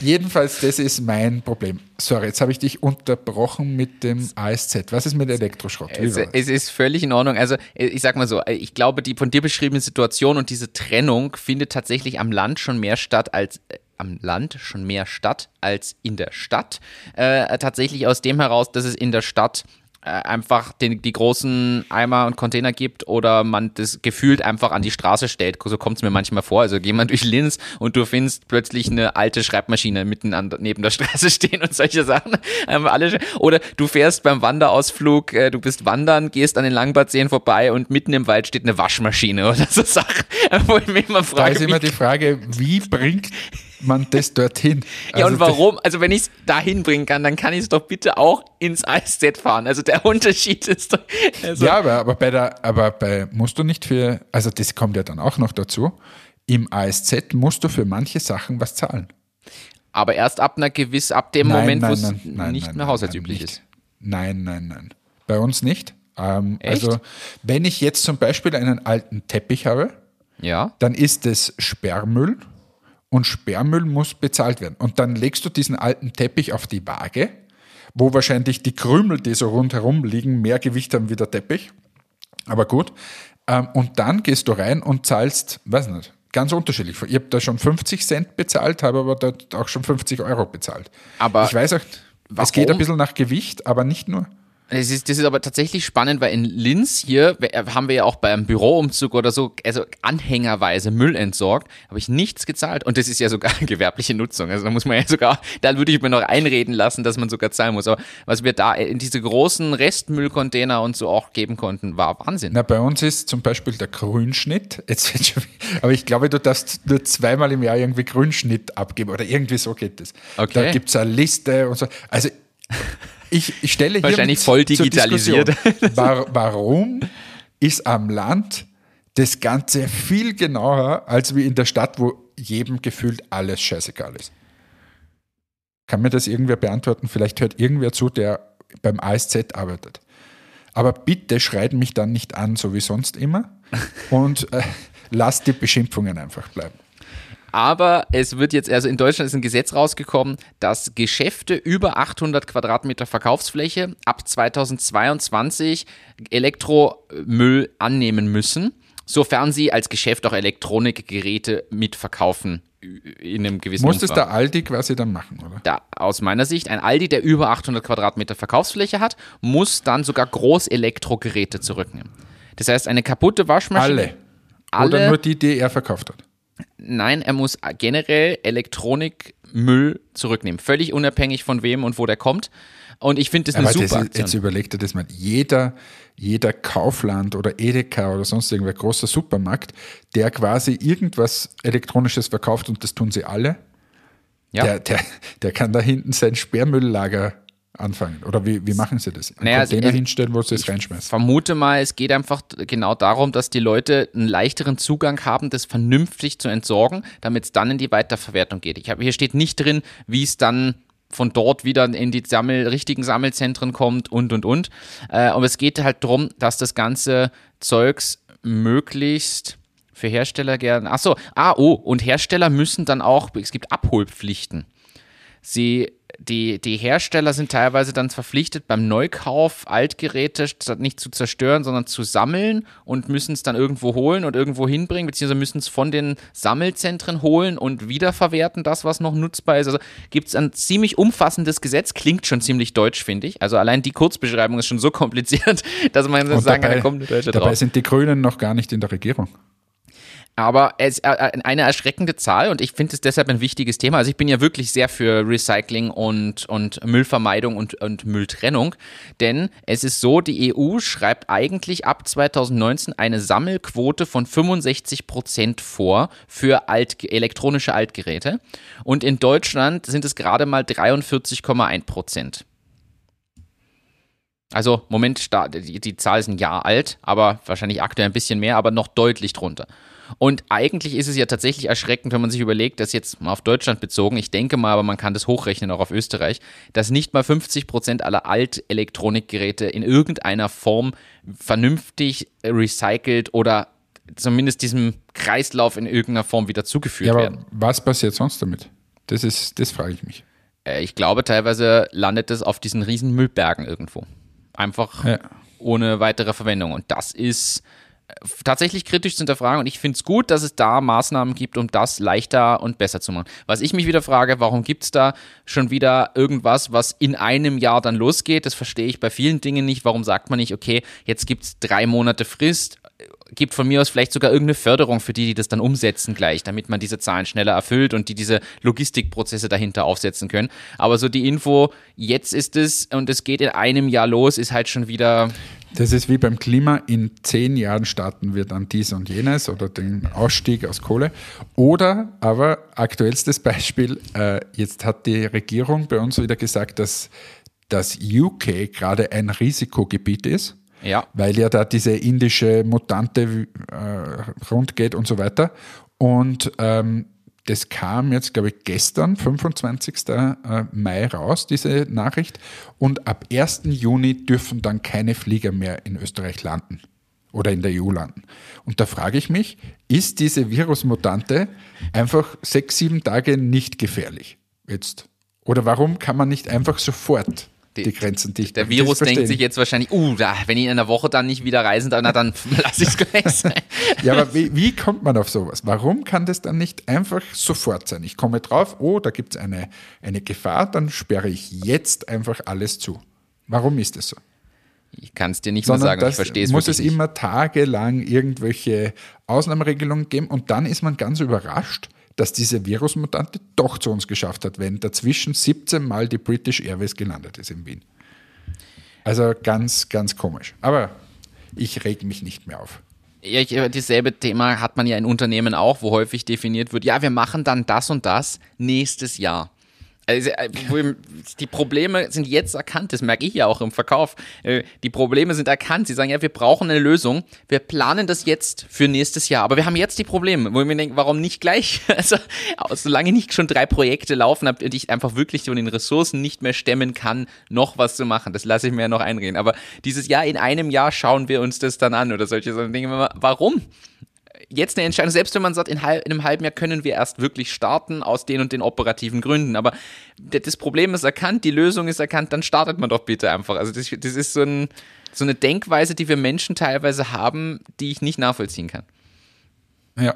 jedenfalls, das ist mein Problem. Sorry, jetzt habe ich dich unterbrochen mit dem ASZ. Was ist mit Elektroschrott? Es, es, ist völlig in Ordnung. Also ich sag mal so, ich glaube, die von dir beschriebene Situation und diese Trennung findet tatsächlich am Land schon mehr statt als äh, am Land schon mehr statt als in der Stadt. Äh, tatsächlich aus dem heraus, dass es in der Stadt einfach den, die großen Eimer und Container gibt oder man das gefühlt einfach an die Straße stellt. So kommt es mir manchmal vor. Also geh mal durch Linz und du findest plötzlich eine alte Schreibmaschine mitten an, neben der Straße stehen und solche Sachen. alle, oder du fährst beim Wanderausflug, äh, du bist wandern, gehst an den Langbadseen vorbei und mitten im Wald steht eine Waschmaschine oder so Sachen. Wo ich mich immer frage, da ist immer die Frage, wie bringt man das dorthin? Also ja, und warum? Also, wenn ich es dahin bringen kann, dann kann ich es doch bitte auch ins Eiszett fahren. Also, der Unterschied ist doch. Also ja, aber, aber, bei der, aber bei, musst du nicht für, also, das kommt ja dann auch noch dazu. Im ASZ musst du für manche Sachen was zahlen. Aber erst ab einer gewiss, ab dem nein, Moment, wo es nicht nein, mehr haushaltsüblich ist. Nein, nein, nein. Bei uns nicht. Ähm, also, wenn ich jetzt zum Beispiel einen alten Teppich habe, ja. dann ist es Sperrmüll und Sperrmüll muss bezahlt werden. Und dann legst du diesen alten Teppich auf die Waage, wo wahrscheinlich die Krümel, die so rundherum liegen, mehr Gewicht haben wie der Teppich. Aber gut. Ähm, und dann gehst du rein und zahlst, weiß nicht, ganz unterschiedlich. Ich habe da schon 50 Cent bezahlt, habe aber dort auch schon 50 Euro bezahlt. Aber ich weiß auch, warum? es geht ein bisschen nach Gewicht, aber nicht nur. Das ist, das ist aber tatsächlich spannend, weil in Linz hier haben wir ja auch beim Büroumzug oder so, also anhängerweise Müll entsorgt, habe ich nichts gezahlt. Und das ist ja sogar gewerbliche Nutzung. Also da muss man ja sogar, da würde ich mir noch einreden lassen, dass man sogar zahlen muss. Aber was wir da in diese großen Restmüllcontainer und so auch geben konnten, war Wahnsinn. Na, bei uns ist zum Beispiel der Grünschnitt, jetzt schon, aber ich glaube, du darfst nur zweimal im Jahr irgendwie Grünschnitt abgeben oder irgendwie so geht es. Okay. Da gibt es eine Liste und so. Also ich, stelle hier wahrscheinlich voll digitalisiert. War, warum ist am Land das Ganze viel genauer als wie in der Stadt, wo jedem gefühlt alles scheißegal ist? Kann mir das irgendwer beantworten? Vielleicht hört irgendwer zu, der beim ASZ arbeitet. Aber bitte schreit mich dann nicht an, so wie sonst immer. Und äh, lasst die Beschimpfungen einfach bleiben. Aber es wird jetzt, also in Deutschland ist ein Gesetz rausgekommen, dass Geschäfte über 800 Quadratmeter Verkaufsfläche ab 2022 Elektromüll annehmen müssen, sofern sie als Geschäft auch Elektronikgeräte mitverkaufen in einem gewissen Muss das der Aldi quasi dann machen, oder? Da, aus meiner Sicht, ein Aldi, der über 800 Quadratmeter Verkaufsfläche hat, muss dann sogar Großelektrogeräte zurücknehmen. Das heißt, eine kaputte Waschmaschine. Alle. Alle oder nur die, die er verkauft hat? Nein, er muss generell Elektronikmüll zurücknehmen. Völlig unabhängig von wem und wo der kommt. Und ich finde das eine Aber super das ist, Jetzt überlegt er das mal. Jeder, jeder Kaufland oder Edeka oder sonst irgendwer großer Supermarkt, der quasi irgendwas Elektronisches verkauft und das tun sie alle, ja. der, der, der kann da hinten sein Sperrmülllager anfangen? Oder wie, wie machen sie das? Naja, Container also, hinstellen, wo sie es reinschmeißen? vermute mal, es geht einfach genau darum, dass die Leute einen leichteren Zugang haben, das vernünftig zu entsorgen, damit es dann in die Weiterverwertung geht. Ich habe hier steht nicht drin, wie es dann von dort wieder in die Sammel, richtigen Sammelzentren kommt und und und. Äh, aber es geht halt darum, dass das ganze Zeugs möglichst für Hersteller gern. Achso, ah, oh, und Hersteller müssen dann auch, es gibt Abholpflichten. Sie die, die Hersteller sind teilweise dann verpflichtet, beim Neukauf Altgeräte nicht zu zerstören, sondern zu sammeln und müssen es dann irgendwo holen und irgendwo hinbringen, beziehungsweise müssen es von den Sammelzentren holen und wiederverwerten, das, was noch nutzbar ist. Also gibt es ein ziemlich umfassendes Gesetz, klingt schon ziemlich deutsch, finde ich. Also allein die Kurzbeschreibung ist schon so kompliziert, dass man und sagen dabei, kann, da kommt eine Deutsche Dabei drauf. sind die Grünen noch gar nicht in der Regierung. Aber es eine erschreckende Zahl und ich finde es deshalb ein wichtiges Thema. Also ich bin ja wirklich sehr für Recycling und, und Müllvermeidung und, und Mülltrennung, denn es ist so, die EU schreibt eigentlich ab 2019 eine Sammelquote von 65 Prozent vor für alt, elektronische Altgeräte und in Deutschland sind es gerade mal 43,1 Prozent. Also, Moment, die, die Zahl ist ein Jahr alt, aber wahrscheinlich aktuell ein bisschen mehr, aber noch deutlich drunter. Und eigentlich ist es ja tatsächlich erschreckend, wenn man sich überlegt, dass jetzt mal auf Deutschland bezogen, ich denke mal, aber man kann das hochrechnen auch auf Österreich, dass nicht mal 50 Prozent aller Altelektronikgeräte in irgendeiner Form vernünftig recycelt oder zumindest diesem Kreislauf in irgendeiner Form wieder zugeführt ja, aber werden. Was passiert sonst damit? Das ist, das frage ich mich. Äh, ich glaube, teilweise landet es auf diesen riesen Müllbergen irgendwo. Einfach ja. ohne weitere Verwendung. Und das ist tatsächlich kritisch zu hinterfragen und ich finde es gut, dass es da Maßnahmen gibt, um das leichter und besser zu machen. Was ich mich wieder frage, warum gibt es da schon wieder irgendwas, was in einem Jahr dann losgeht? Das verstehe ich bei vielen Dingen nicht. Warum sagt man nicht, okay, jetzt gibt es drei Monate Frist, gibt von mir aus vielleicht sogar irgendeine Förderung für die, die das dann umsetzen gleich, damit man diese Zahlen schneller erfüllt und die diese Logistikprozesse dahinter aufsetzen können. Aber so die Info, jetzt ist es und es geht in einem Jahr los, ist halt schon wieder. Das ist wie beim Klima. In zehn Jahren starten wir dann dies und jenes oder den Ausstieg aus Kohle. Oder aber aktuellstes Beispiel, äh, jetzt hat die Regierung bei uns wieder gesagt, dass das UK gerade ein Risikogebiet ist ja. weil ja da diese indische Mutante äh, rund geht und so weiter. Und ähm, das kam jetzt, glaube ich, gestern, 25. Äh, Mai raus, diese Nachricht. Und ab 1. Juni dürfen dann keine Flieger mehr in Österreich landen oder in der EU landen. Und da frage ich mich, ist diese Virusmutante einfach sechs, sieben Tage nicht gefährlich jetzt? Oder warum kann man nicht einfach sofort die, die Grenzen dicht. Der Virus denkt sich jetzt wahrscheinlich, uh, da, wenn ich in einer Woche dann nicht wieder reisen darf, na, dann lasse ich es gleich sein. ja, aber wie, wie, kommt man auf sowas? Warum kann das dann nicht einfach sofort sein? Ich komme drauf, oh, da gibt es eine, eine Gefahr, dann sperre ich jetzt einfach alles zu. Warum ist das so? Ich kann es dir nicht Sondern mehr sagen, ich verstehe es muss es nicht. immer tagelang irgendwelche Ausnahmeregelungen geben und dann ist man ganz überrascht, dass diese Virusmutante doch zu uns geschafft hat, wenn dazwischen 17 Mal die British Airways gelandet ist in Wien. Also ganz, ganz komisch. Aber ich reg mich nicht mehr auf. Ja, dieselbe Thema hat man ja in Unternehmen auch, wo häufig definiert wird, ja, wir machen dann das und das nächstes Jahr. Also, äh, die Probleme sind jetzt erkannt, das merke ich ja auch im Verkauf. Äh, die Probleme sind erkannt. Sie sagen, ja, wir brauchen eine Lösung. Wir planen das jetzt für nächstes Jahr, aber wir haben jetzt die Probleme, wo ich mir denke, warum nicht gleich? Also, solange nicht schon drei Projekte laufen und ich einfach wirklich von den Ressourcen nicht mehr stemmen kann, noch was zu machen. Das lasse ich mir ja noch einreden. Aber dieses Jahr, in einem Jahr schauen wir uns das dann an oder solche Dinge. Warum? Jetzt eine Entscheidung, selbst wenn man sagt, in, halb, in, einem halben Jahr können wir erst wirklich starten aus den und den operativen Gründen. Aber das Problem ist erkannt, die Lösung ist erkannt, dann startet man doch bitte einfach. Also das, das ist so, ein, so eine Denkweise, die wir Menschen teilweise haben, die ich nicht nachvollziehen kann. Ja.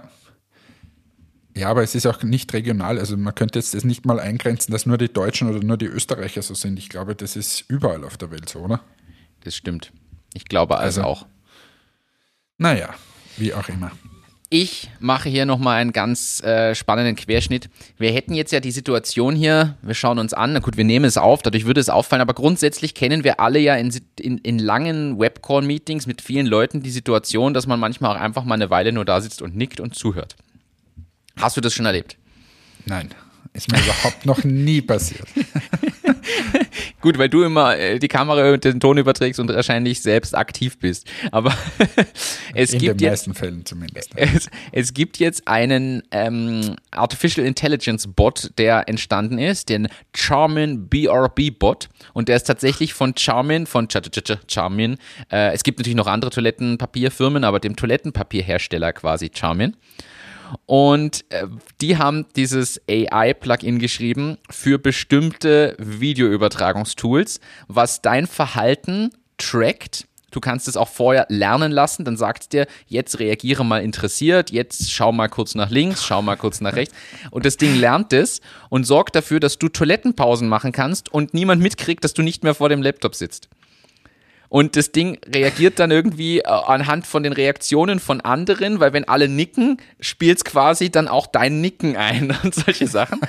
Ja, aber es ist auch nicht regional. Also man könnte jetzt das nicht mal eingrenzen, dass nur die Deutschen oder nur die Österreicher so sind. Ich glaube, das ist überall auf der Welt so, oder? Das stimmt. Ich glaube also, also auch. Naja, wie auch immer. Ich mache hier nochmal einen ganz äh, spannenden Querschnitt. Wir hätten jetzt ja die Situation hier, wir schauen uns an, na gut, wir nehmen es auf, dadurch würde es auffallen, aber grundsätzlich kennen wir alle ja in, in, in langen Webcall-Meetings mit vielen Leuten die Situation, dass man manchmal auch einfach mal eine Weile nur da sitzt und nickt und zuhört. Hast du das schon erlebt? Nein. Ist mir überhaupt noch nie passiert. Gut, weil du immer äh, die Kamera und den Ton überträgst und wahrscheinlich selbst aktiv bist. Aber es In gibt den jetzt, meisten Fällen zumindest. Es, es gibt jetzt einen ähm, Artificial Intelligence Bot, der entstanden ist, den Charmin BRB Bot. Und der ist tatsächlich von Charmin, von Ch -Ch -Ch Charmin. Äh, es gibt natürlich noch andere Toilettenpapierfirmen, aber dem Toilettenpapierhersteller quasi Charmin. Und äh, die haben dieses AI-Plugin geschrieben für bestimmte Videoübertragungstools, was dein Verhalten trackt. Du kannst es auch vorher lernen lassen, dann sagt es dir, jetzt reagiere mal interessiert, jetzt schau mal kurz nach links, schau mal kurz nach rechts. Und das Ding lernt es und sorgt dafür, dass du Toilettenpausen machen kannst und niemand mitkriegt, dass du nicht mehr vor dem Laptop sitzt. Und das Ding reagiert dann irgendwie äh, anhand von den Reaktionen von anderen, weil wenn alle nicken, spielt es quasi dann auch dein Nicken ein und solche Sachen.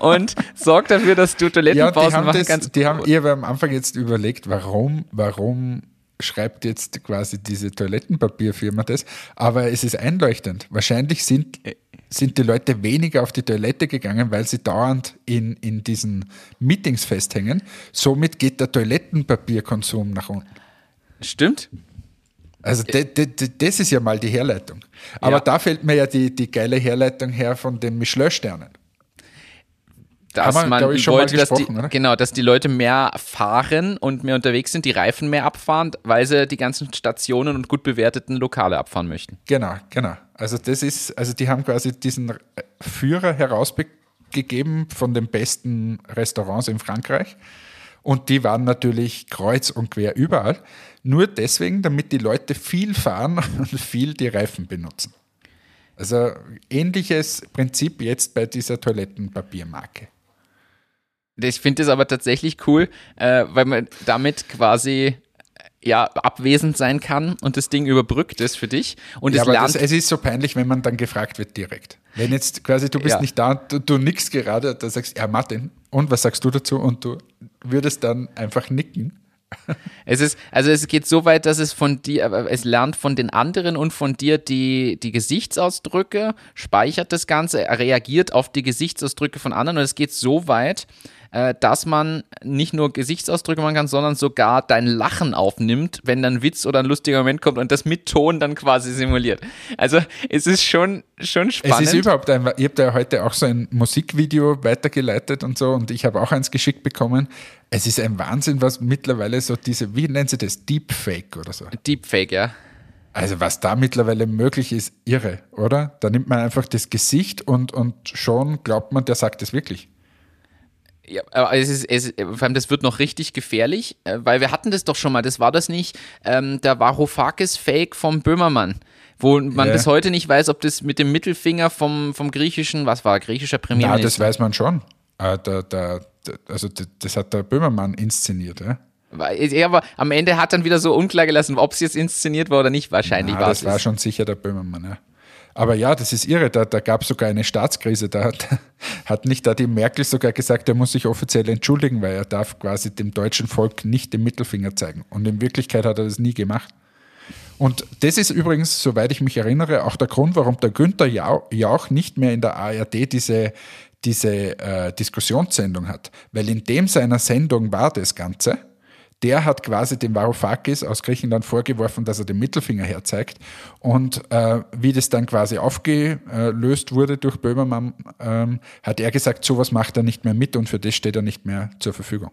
Und sorgt dafür, dass du Toilettenpausen ja, machen das, kannst. Die haben ihr am Anfang jetzt überlegt, warum, warum schreibt jetzt quasi diese Toilettenpapierfirma das, aber es ist einleuchtend. Wahrscheinlich sind, sind die Leute weniger auf die Toilette gegangen, weil sie dauernd in, in diesen Meetings festhängen. Somit geht der Toilettenpapierkonsum nach unten. Stimmt. Also das ist ja mal die Herleitung. Aber ja. da fällt mir ja die, die geile Herleitung her von den Michelin-Sternen. dass Haben man glaub ich, wollte, dass die, oder? genau, dass die Leute mehr fahren und mehr unterwegs sind, die Reifen mehr abfahren, weil sie die ganzen Stationen und gut bewerteten Lokale abfahren möchten. Genau, genau. Also das ist, also die haben quasi diesen Führer herausgegeben von den besten Restaurants in Frankreich. Und die waren natürlich kreuz und quer überall. Nur deswegen, damit die Leute viel fahren und viel die Reifen benutzen. Also ähnliches Prinzip jetzt bei dieser Toilettenpapiermarke. Ich finde das aber tatsächlich cool, äh, weil man damit quasi ja, abwesend sein kann und das Ding überbrückt ist für dich. Und Ja, es lernt. das, es ist so peinlich, wenn man dann gefragt wird direkt. Wenn jetzt quasi du bist Ja. nicht da, du, du nickst gerade, da sagst ja Martin, und was sagst du dazu? Und du würdest dann einfach nicken. Es ist, also es geht so weit, dass es von dir, aber es lernt von den anderen und von dir die, die Gesichtsausdrücke, speichert das Ganze, er reagiert auf die Gesichtsausdrücke von anderen und es geht so weit, äh, dass man nicht nur Gesichtsausdrücke machen kann, sondern sogar dein Lachen aufnimmt, wenn dann ein Witz oder ein lustiger Moment kommt und das mit Ton dann quasi simuliert. Also es ist schon, schon spannend. Es ist überhaupt ein, ihr habt ja heute auch so ein Musikvideo weitergeleitet und so und ich habe auch eins geschickt bekommen. Es ist ein Wahnsinn, was mittlerweile so diese, wie nennen sie das, Deepfake oder so. Deepfake, ja. Also was da mittlerweile möglich ist, irre, oder? Da nimmt man einfach das Gesicht und, und schon glaubt man, der sagt es wirklich. Ja, aber es ist, es, vor allem das wird noch richtig gefährlich, äh, weil wir hatten das doch schon mal, das war das nicht, ähm, da war Hofakis Fake vom Böhmermann, wo man Ja. bis heute nicht weiß, ob das mit dem Mittelfinger vom, vom griechischen, was war, griechischer Na, das Premierminister. weiß man schon. Äh, der, der, also das, das hat der Böhmermann inszeniert, ja? Ja, aber am Ende hat dann wieder so unklar gelassen, ob es jetzt inszeniert war oder nicht, wahrscheinlich Ah, war das es. war schon sicher der Böhmermann, ja. Aber ja, das ist irre, da, da gab es sogar eine Staatskrise. Da hat, hat nicht da die Merkel sogar gesagt, er muss sich offiziell entschuldigen, weil er darf quasi dem deutschen Volk nicht den Mittelfinger zeigen. Und in Wirklichkeit hat er das nie gemacht. Und das ist übrigens, soweit ich mich erinnere, auch der Grund, warum der Günther Jau- Jauch nicht mehr in der ARD diese, diese äh, Diskussionssendung hat. Weil in dem seiner Sendung war das Ganze. Der hat quasi dem Varoufakis aus Griechenland vorgeworfen, dass er den Mittelfinger herzeigt. Und äh, wie das dann quasi aufgelöst wurde durch Böhmermann, ähm, hat er gesagt, sowas macht er nicht mehr mit und für das steht er nicht mehr zur Verfügung.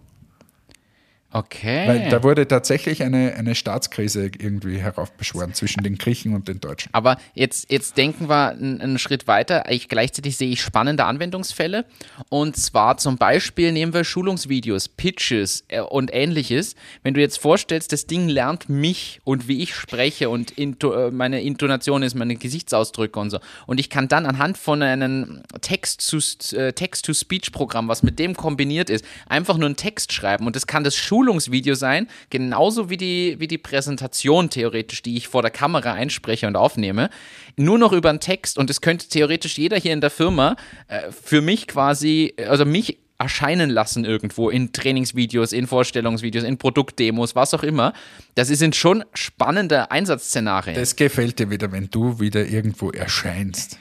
Okay. Weil da wurde tatsächlich eine, eine Staatskrise irgendwie heraufbeschworen zwischen den Griechen und den Deutschen. Aber jetzt, jetzt denken wir einen, einen Schritt weiter. Ich, gleichzeitig sehe ich spannende Anwendungsfälle. Und zwar zum Beispiel nehmen wir Schulungsvideos, Pitches äh, und ähnliches. Wenn du jetzt vorstellst, das Ding lernt mich und wie ich spreche und into, äh, meine Intonation ist, meine Gesichtsausdrücke und so. Und ich kann dann anhand von einem äh, Text-to-Speech-Programm, was mit dem kombiniert ist, einfach nur einen Text schreiben. Und das kann das Schulungsvideo sein, genauso wie die, wie die Präsentation theoretisch, die ich vor der Kamera einspreche und aufnehme. Nur noch über einen Text. Und es könnte theoretisch jeder hier in der Firma äh, für mich quasi, also mich erscheinen lassen irgendwo in Trainingsvideos, in Vorstellungsvideos, in Produktdemos, was auch immer. Das sind schon spannende Einsatzszenarien. Das gefällt dir wieder, wenn du wieder irgendwo erscheinst.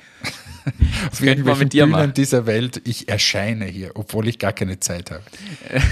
Auf irgendwelchen mit dir Bühnen machen. dieser Welt, ich erscheine hier, obwohl ich gar keine Zeit habe.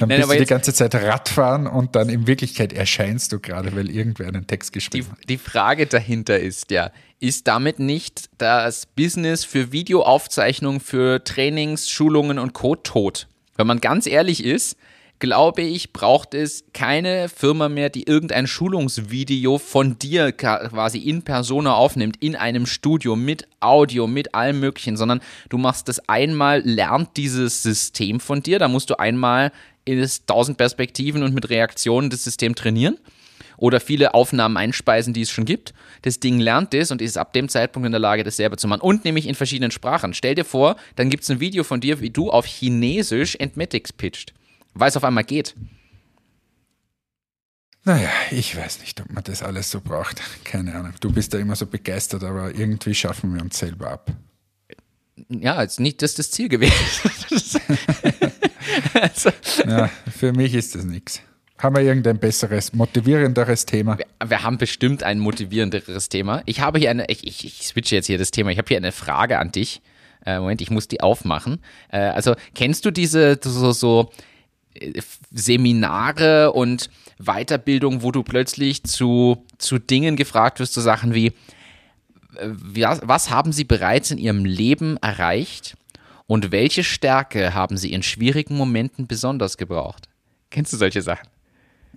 Dann Nein, bist du die ganze Zeit Radfahren und dann in Wirklichkeit erscheinst du gerade, weil irgendwer einen Text Die, geschrieben hat. die Frage dahinter ist ja, ist damit nicht das Business für Videoaufzeichnung, für Trainings, Schulungen und Co. tot? Wenn man ganz ehrlich ist, glaube ich, braucht es keine Firma mehr, die irgendein Schulungsvideo von dir quasi in Persona aufnimmt, in einem Studio mit Audio, mit allem Möglichen, sondern du machst das einmal, lernt dieses System von dir, da musst du einmal in es tausend Perspektiven und mit Reaktionen das System trainieren oder viele Aufnahmen einspeisen, die es schon gibt. Das Ding lernt das und ist ab dem Zeitpunkt in der Lage, das selber zu machen. Und nämlich in verschiedenen Sprachen. Stell dir vor, dann gibt es ein Video von dir, wie du auf Chinesisch Entmatics pitcht. Weil es auf einmal geht. Naja, ich weiß nicht, ob man das alles so braucht. Keine Ahnung. Du bist da immer so begeistert, aber irgendwie schaffen wir uns selber ab. Ja, ist nicht das das Ziel gewesen. also, Ja, für mich ist das nichts. Haben wir irgendein besseres, motivierenderes Thema? wir haben bestimmt ein motivierenderes Thema. Ich habe hier eine, ich, ich, ich switche jetzt hier das Thema. Ich habe hier eine Frage an dich. Äh, Moment, ich muss die aufmachen. Äh, also, kennst du diese so, so Seminare und Weiterbildung, wo du plötzlich zu, zu Dingen gefragt wirst, zu Sachen wie, äh, was, was haben sie bereits in ihrem Leben erreicht? Und welche Stärke haben Sie in schwierigen Momenten besonders gebraucht? Kennst du solche Sachen?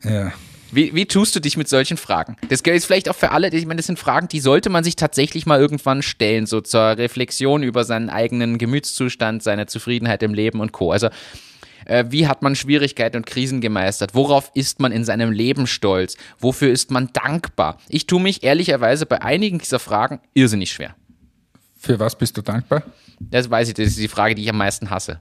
Ja. Wie, wie tust du dich mit solchen Fragen? Das gilt vielleicht auch für alle, ich meine, das sind Fragen, die sollte man sich tatsächlich mal irgendwann stellen, so zur Reflexion über seinen eigenen Gemütszustand, seine Zufriedenheit im Leben und Co. Also, äh, wie hat man Schwierigkeiten und Krisen gemeistert? Worauf ist man in seinem Leben stolz? Wofür ist man dankbar? Ich tue mich ehrlicherweise bei einigen dieser Fragen irrsinnig schwer. Für was bist du dankbar? Das weiß ich, das ist die Frage, die ich am meisten hasse.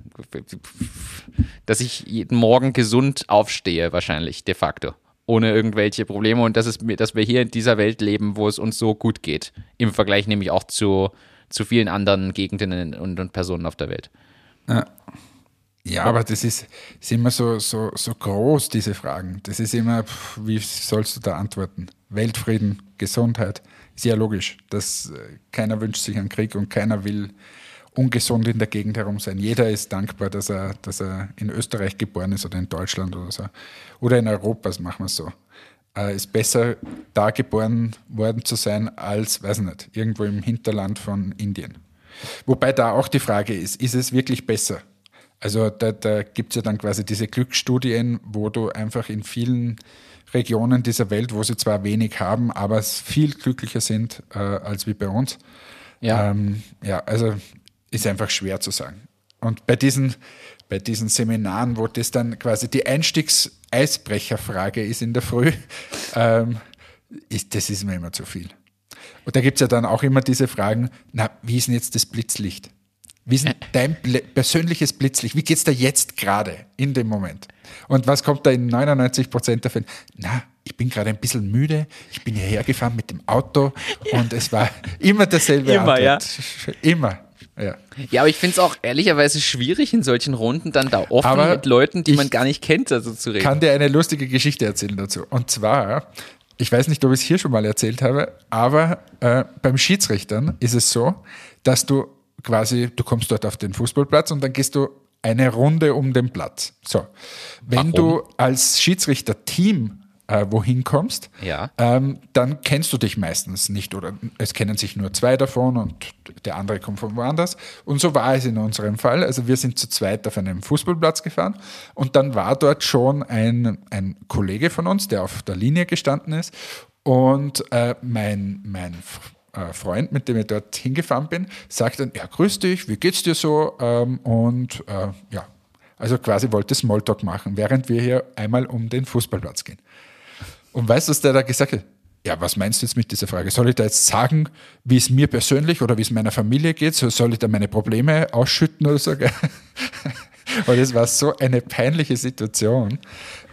Dass ich jeden Morgen gesund aufstehe, wahrscheinlich, de facto. Ohne irgendwelche Probleme und dass, es, dass wir hier in dieser Welt leben, wo es uns so gut geht. Im Vergleich nämlich auch zu, zu vielen anderen Gegenden und, und Personen auf der Welt. Ja. Ja, aber das ist, ist immer so, so, so groß, diese Fragen. Das ist immer, pff, wie sollst du da antworten? Weltfrieden, Gesundheit, ist ja logisch. dass äh, keiner wünscht sich einen Krieg und keiner will ungesund in der Gegend herum sein. Jeder ist dankbar, dass er, dass er in Österreich geboren ist oder in Deutschland oder so. Oder in Europa, das machen wir so. Äh, ist besser, da geboren worden zu sein, als, weiß nicht, irgendwo im Hinterland von Indien. Wobei da auch die Frage ist, ist es wirklich besser? Also da, da gibt es ja dann quasi diese Glücksstudien, wo du einfach in vielen Regionen dieser Welt, wo sie zwar wenig haben, aber viel glücklicher sind äh, als wie bei uns. Ja. Ähm, ja, also ist einfach schwer zu sagen. Und bei diesen, bei diesen Seminaren, wo das dann quasi die Einstiegs-Eisbrecherfrage ist in der Früh, ähm, ist, das ist mir immer zu viel. Und da gibt es ja dann auch immer diese Fragen, na, wie ist denn jetzt das Blitzlicht? Wie ist dein persönliches Blitzlicht? Wie geht es dir jetzt gerade in dem Moment? Und was kommt da in 99 Prozent der Fälle? Na, ich bin gerade ein bisschen müde. Ich bin hierher gefahren mit dem Auto ja. und es war immer dasselbe Immer, Antwort. ja. Immer. Ja. ja, aber ich finde es auch ehrlicherweise schwierig, in solchen Runden dann da offen aber mit Leuten, die man gar nicht kennt, also zu reden. Ich kann dir eine lustige Geschichte erzählen dazu. Und zwar, ich weiß nicht, ob ich es hier schon mal erzählt habe, aber äh, beim Schiedsrichtern ist es so, dass du quasi, du kommst dort auf den Fußballplatz und dann gehst du eine Runde um den Platz. So. Wenn Warum? du als Schiedsrichter-Team äh, wohin kommst, ja. ähm, dann kennst du dich meistens nicht oder es kennen sich nur zwei davon und der andere kommt von woanders. Und so war es in unserem Fall. Also wir sind zu zweit auf einem Fußballplatz gefahren und dann war dort schon ein, ein Kollege von uns, der auf der Linie gestanden ist und äh, mein, mein äh, Freund, mit dem ich dort hingefahren bin, sagt dann, ja, grüß dich, wie geht's dir so? Ähm, und äh, ja, also quasi wollte Smalltalk machen, während wir hier einmal um den Fußballplatz gehen. Und weißt du, was der da gesagt hat? Ja, was meinst du jetzt mit dieser Frage? Soll ich da jetzt sagen, wie es mir persönlich oder wie es meiner Familie geht? soll ich da meine Probleme ausschütten oder so? Und es war so eine peinliche Situation,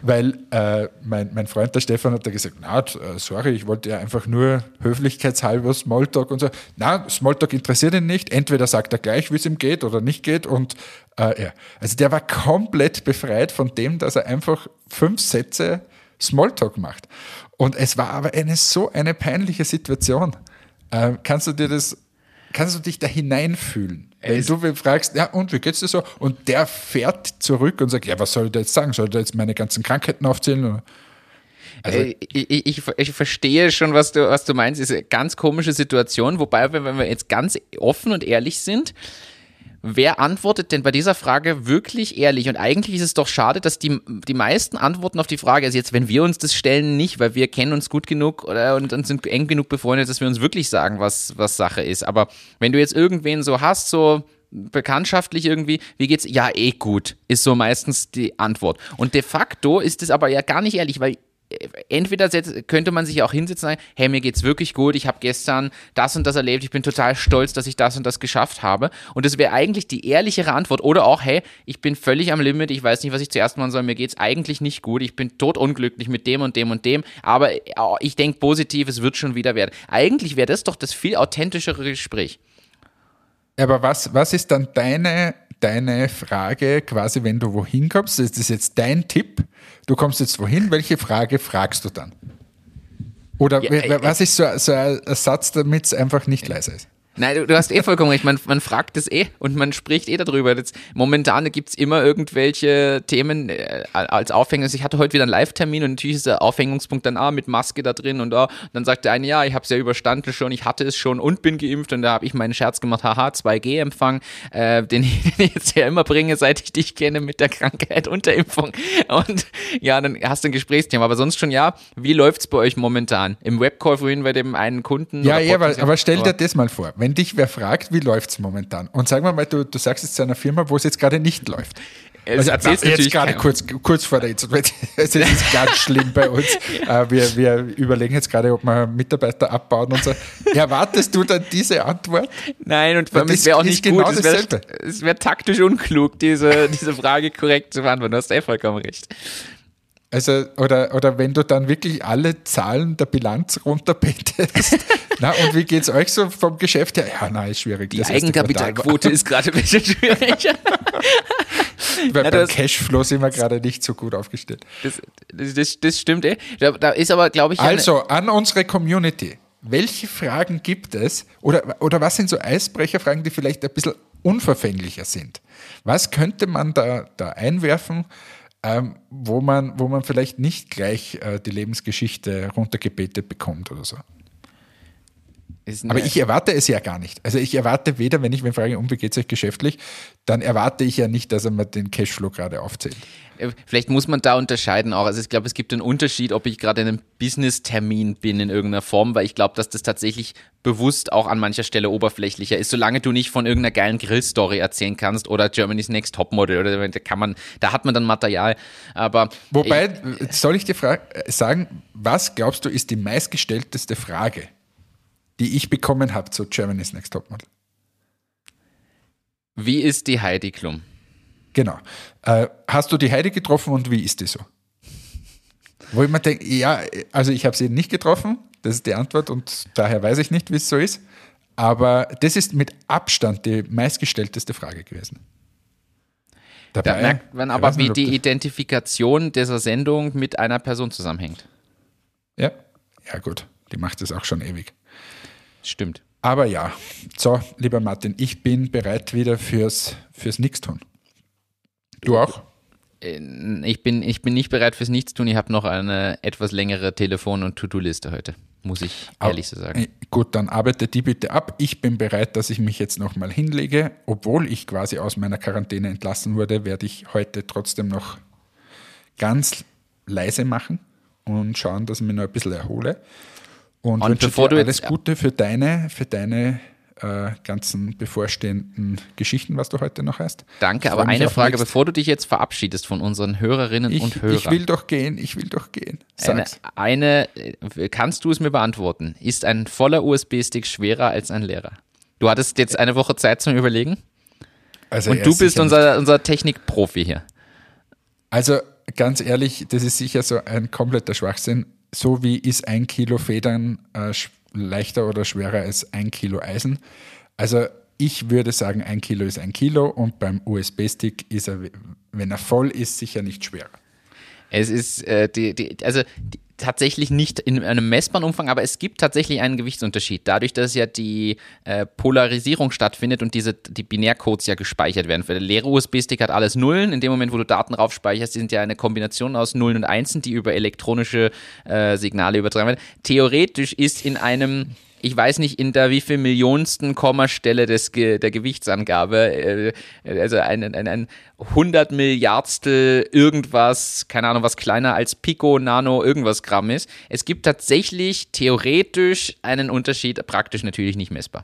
weil äh, mein, mein Freund, der Stefan, hat da gesagt, na, äh, sorry, ich wollte ja einfach nur höflichkeitshalber Smalltalk und so. Na, Smalltalk interessiert ihn nicht. Entweder sagt er gleich, wie es ihm geht oder nicht geht. Und äh, ja, also der war komplett befreit von dem, dass er einfach fünf Sätze Smalltalk macht. Und es war aber eine so eine peinliche Situation. Äh, kannst du dir das kannst du dich da hineinfühlen. Wenn es du fragst, ja, und wie geht's dir so? Und der fährt zurück und sagt, ja, was soll ich da jetzt sagen? Soll ich da jetzt meine ganzen Krankheiten aufzählen? Also ich, ich, ich, verstehe schon, was du, was du meinst. Es ist eine ganz komische Situation, wobei, wenn wir jetzt ganz offen und ehrlich sind, Wer antwortet denn bei dieser Frage wirklich ehrlich? Und eigentlich ist es doch schade, dass die, die meisten Antworten auf die Frage, also jetzt, wenn wir uns das stellen, nicht, weil wir kennen uns gut genug oder, und, und sind eng genug befreundet, dass wir uns wirklich sagen, was, was Sache ist. Aber wenn du jetzt irgendwen so hast, so bekanntschaftlich irgendwie, wie geht's? Ja, eh gut, ist so meistens die Antwort. Und de facto ist es aber ja gar nicht ehrlich, weil entweder könnte man sich auch hinsetzen und sagen, hey, mir geht's wirklich gut, ich habe gestern das und das erlebt, ich bin total stolz, dass ich das und das geschafft habe. Und das wäre eigentlich die ehrlichere Antwort. Oder auch, hey, ich bin völlig am Limit, ich weiß nicht, was ich zuerst machen soll, mir geht's eigentlich nicht gut, ich bin totunglücklich mit dem und dem und dem, aber ich denke positiv, es wird schon wieder werden. Eigentlich wäre das doch das viel authentischere Gespräch. Aber was, was ist dann deine deine Frage quasi, wenn du wohin kommst, das ist jetzt dein Tipp, du kommst jetzt wohin, welche Frage fragst du dann? Oder ja, äh, was ist so, so ein Satz, damit es einfach nicht leise ist? Nein, du, du, hast eh vollkommen recht. Man, man fragt es eh und man spricht eh darüber. Jetzt, momentan gibt's immer irgendwelche Themen äh, als Aufhänger. Also ich hatte heute wieder einen Live-Termin und natürlich ist der Aufhängungspunkt dann ah, mit Maske da drin und, ah, und dann sagt der eine, ja, ich habe es ja überstanden schon, ich hatte es schon und bin geimpft und da habe ich meinen Scherz gemacht, haha, 2G-Empfang, äh, den, ich, den ich jetzt ja immer bringe, seit ich dich kenne mit der Krankheit und der Impfung. Und ja, dann hast du ein Gesprächsthema. Aber sonst schon, ja, wie läuft's bei euch momentan? Im Webcall vorhin bei dem einen Kunden? Ja, ja, aber, aber stell dir das mal vor wenn dich wer fragt, wie läuft es momentan? Und sagen wir mal, du, du sagst jetzt zu einer Firma, wo es jetzt gerade nicht läuft. Also, erzählst jetzt gerade kurz, kurz vor der Insolvenz. Es ist ganz schlimm bei uns. Äh, wir, wir überlegen jetzt gerade, ob wir Mitarbeiter abbauen und so. Erwartest du dann diese Antwort? Nein, und es wäre auch nicht genau gut. Es wäre wär taktisch unklug, diese, diese Frage korrekt zu beantworten. Du hast eh vollkommen recht. Also, oder, oder wenn du dann wirklich alle Zahlen der Bilanz runterbettest. na, und wie geht es euch so vom Geschäft her? Ja, nein, ist schwierig. Die Eigenkapitalquote ist gerade ein bisschen schwierig. Weil beim Cashflow sind wir gerade nicht so gut aufgestellt. Das, das, das stimmt eh. Da, da, ist aber, glaube ich. Also, an unsere Community. Welche Fragen gibt es? Oder, oder was sind so Eisbrecherfragen, die vielleicht ein bisschen unverfänglicher sind? Was könnte man da, da einwerfen? Ähm, wo, man, wo man vielleicht nicht gleich äh, die Lebensgeschichte runtergebetet bekommt oder so. Aber ich erwarte es ja gar nicht. Also ich erwarte weder, wenn ich mir frage, um wie geht es euch geschäftlich, dann erwarte ich ja nicht, dass er mir den Cashflow gerade aufzählt. Äh, vielleicht muss man da unterscheiden auch. Also ich glaube, es gibt einen Unterschied, ob ich gerade in einem Business-Termin bin in irgendeiner Form, weil ich glaube, dass das tatsächlich bewusst auch an mancher Stelle oberflächlicher ist, solange du nicht von irgendeiner geilen Grill-Story erzählen kannst oder Germany's Next Topmodel oder da kann man, da hat man dann Material. Aber wobei, ich, soll ich dir sagen, was glaubst du ist die meistgestellteste Frage, die ich bekommen habe zu Germany's Next Topmodel? Wie ist die Heidi Klum? Genau. Äh, hast du die Heidi getroffen und wie ist die so? Wo ich mir denke, ja, also ich habe sie nicht getroffen, das ist die Antwort und daher weiß ich nicht, wie es so ist. Aber das ist mit Abstand die meistgestellteste Frage gewesen. Dabei, da merkt man aber, wie die Identifikation dieser Sendung mit einer Person zusammenhängt. Ja, ja gut, die macht es auch schon ewig. Stimmt. Aber ja, so, lieber Martin, ich bin bereit wieder fürs, fürs Nichtstun. Du auch? Äh, ich bin, ich bin nicht bereit fürs Nichtstun. Ich habe noch eine etwas längere Telefon- und To-Do-Liste heute, muss ich ehrlich so sagen. Äh, gut, dann arbeite die bitte ab. Ich bin bereit, dass ich mich jetzt nochmal hinlege. Obwohl ich quasi aus meiner Quarantäne entlassen wurde, werde ich heute trotzdem noch ganz leise machen und schauen, dass ich mich noch ein bisschen erhole. Und, und wünsche dir alles Gute für deine, für deine äh, ganzen bevorstehenden Geschichten, was du heute noch hast. Danke, aber eine Frage, bevor du dich jetzt verabschiedest von unseren Hörerinnen ich, und Hörern. Ich will doch gehen, ich will doch gehen. Sag's. Eine, eine, kannst du es mir beantworten? Ist ein voller USB-Stick schwerer als ein leerer? Du hattest jetzt eine Woche Zeit zum Überlegen? Also und du bist unser, unser Technikprofi hier. Also ganz ehrlich, das ist sicher so ein kompletter Schwachsinn. So wie ist ein Kilo Federn äh, leichter oder schwerer als ein Kilo Eisen. Also ich würde sagen, ein Kilo ist ein Kilo und beim USB-Stick ist er, wenn er voll ist, sicher nicht schwerer. Es ist äh, die, die, also die, tatsächlich nicht in einem messbaren Umfang, aber es gibt tatsächlich einen Gewichtsunterschied. Dadurch, dass ja die äh, Polarisierung stattfindet und diese die Binärcodes ja gespeichert werden. Für der leere USB-Stick hat alles Nullen. In dem Moment, wo du Daten drauf speicherst, sind ja eine Kombination aus Nullen und Einsen, die über elektronische äh, Signale übertragen werden. Theoretisch ist in einem ich weiß nicht, in der wie viel Millionsten Kommastelle des, der Gewichtsangabe, äh, also ein, ein, ein 100 Milliardstel irgendwas, keine Ahnung, was kleiner als Pico, Nano, irgendwas Gramm ist. Es gibt tatsächlich theoretisch einen Unterschied, praktisch natürlich nicht messbar.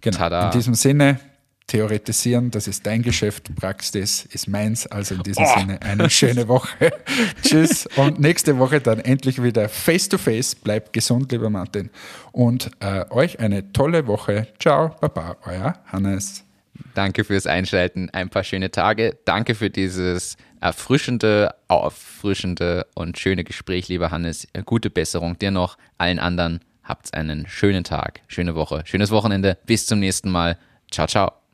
Genau. Tada. In diesem Sinne, theoretisieren, das ist dein Geschäft, Praxis ist meins. Also in diesem oh. Sinne eine schöne Woche. Tschüss und nächste Woche dann endlich wieder face to face. Bleibt gesund, lieber Martin. Und äh, euch eine tolle Woche. Ciao, Baba, euer Hannes. Danke fürs Einschalten. Ein paar schöne Tage. Danke für dieses erfrischende, auffrischende und schöne Gespräch, lieber Hannes. Gute Besserung dir noch. Allen anderen habt einen schönen Tag, schöne Woche, schönes Wochenende. Bis zum nächsten Mal. Ciao, ciao.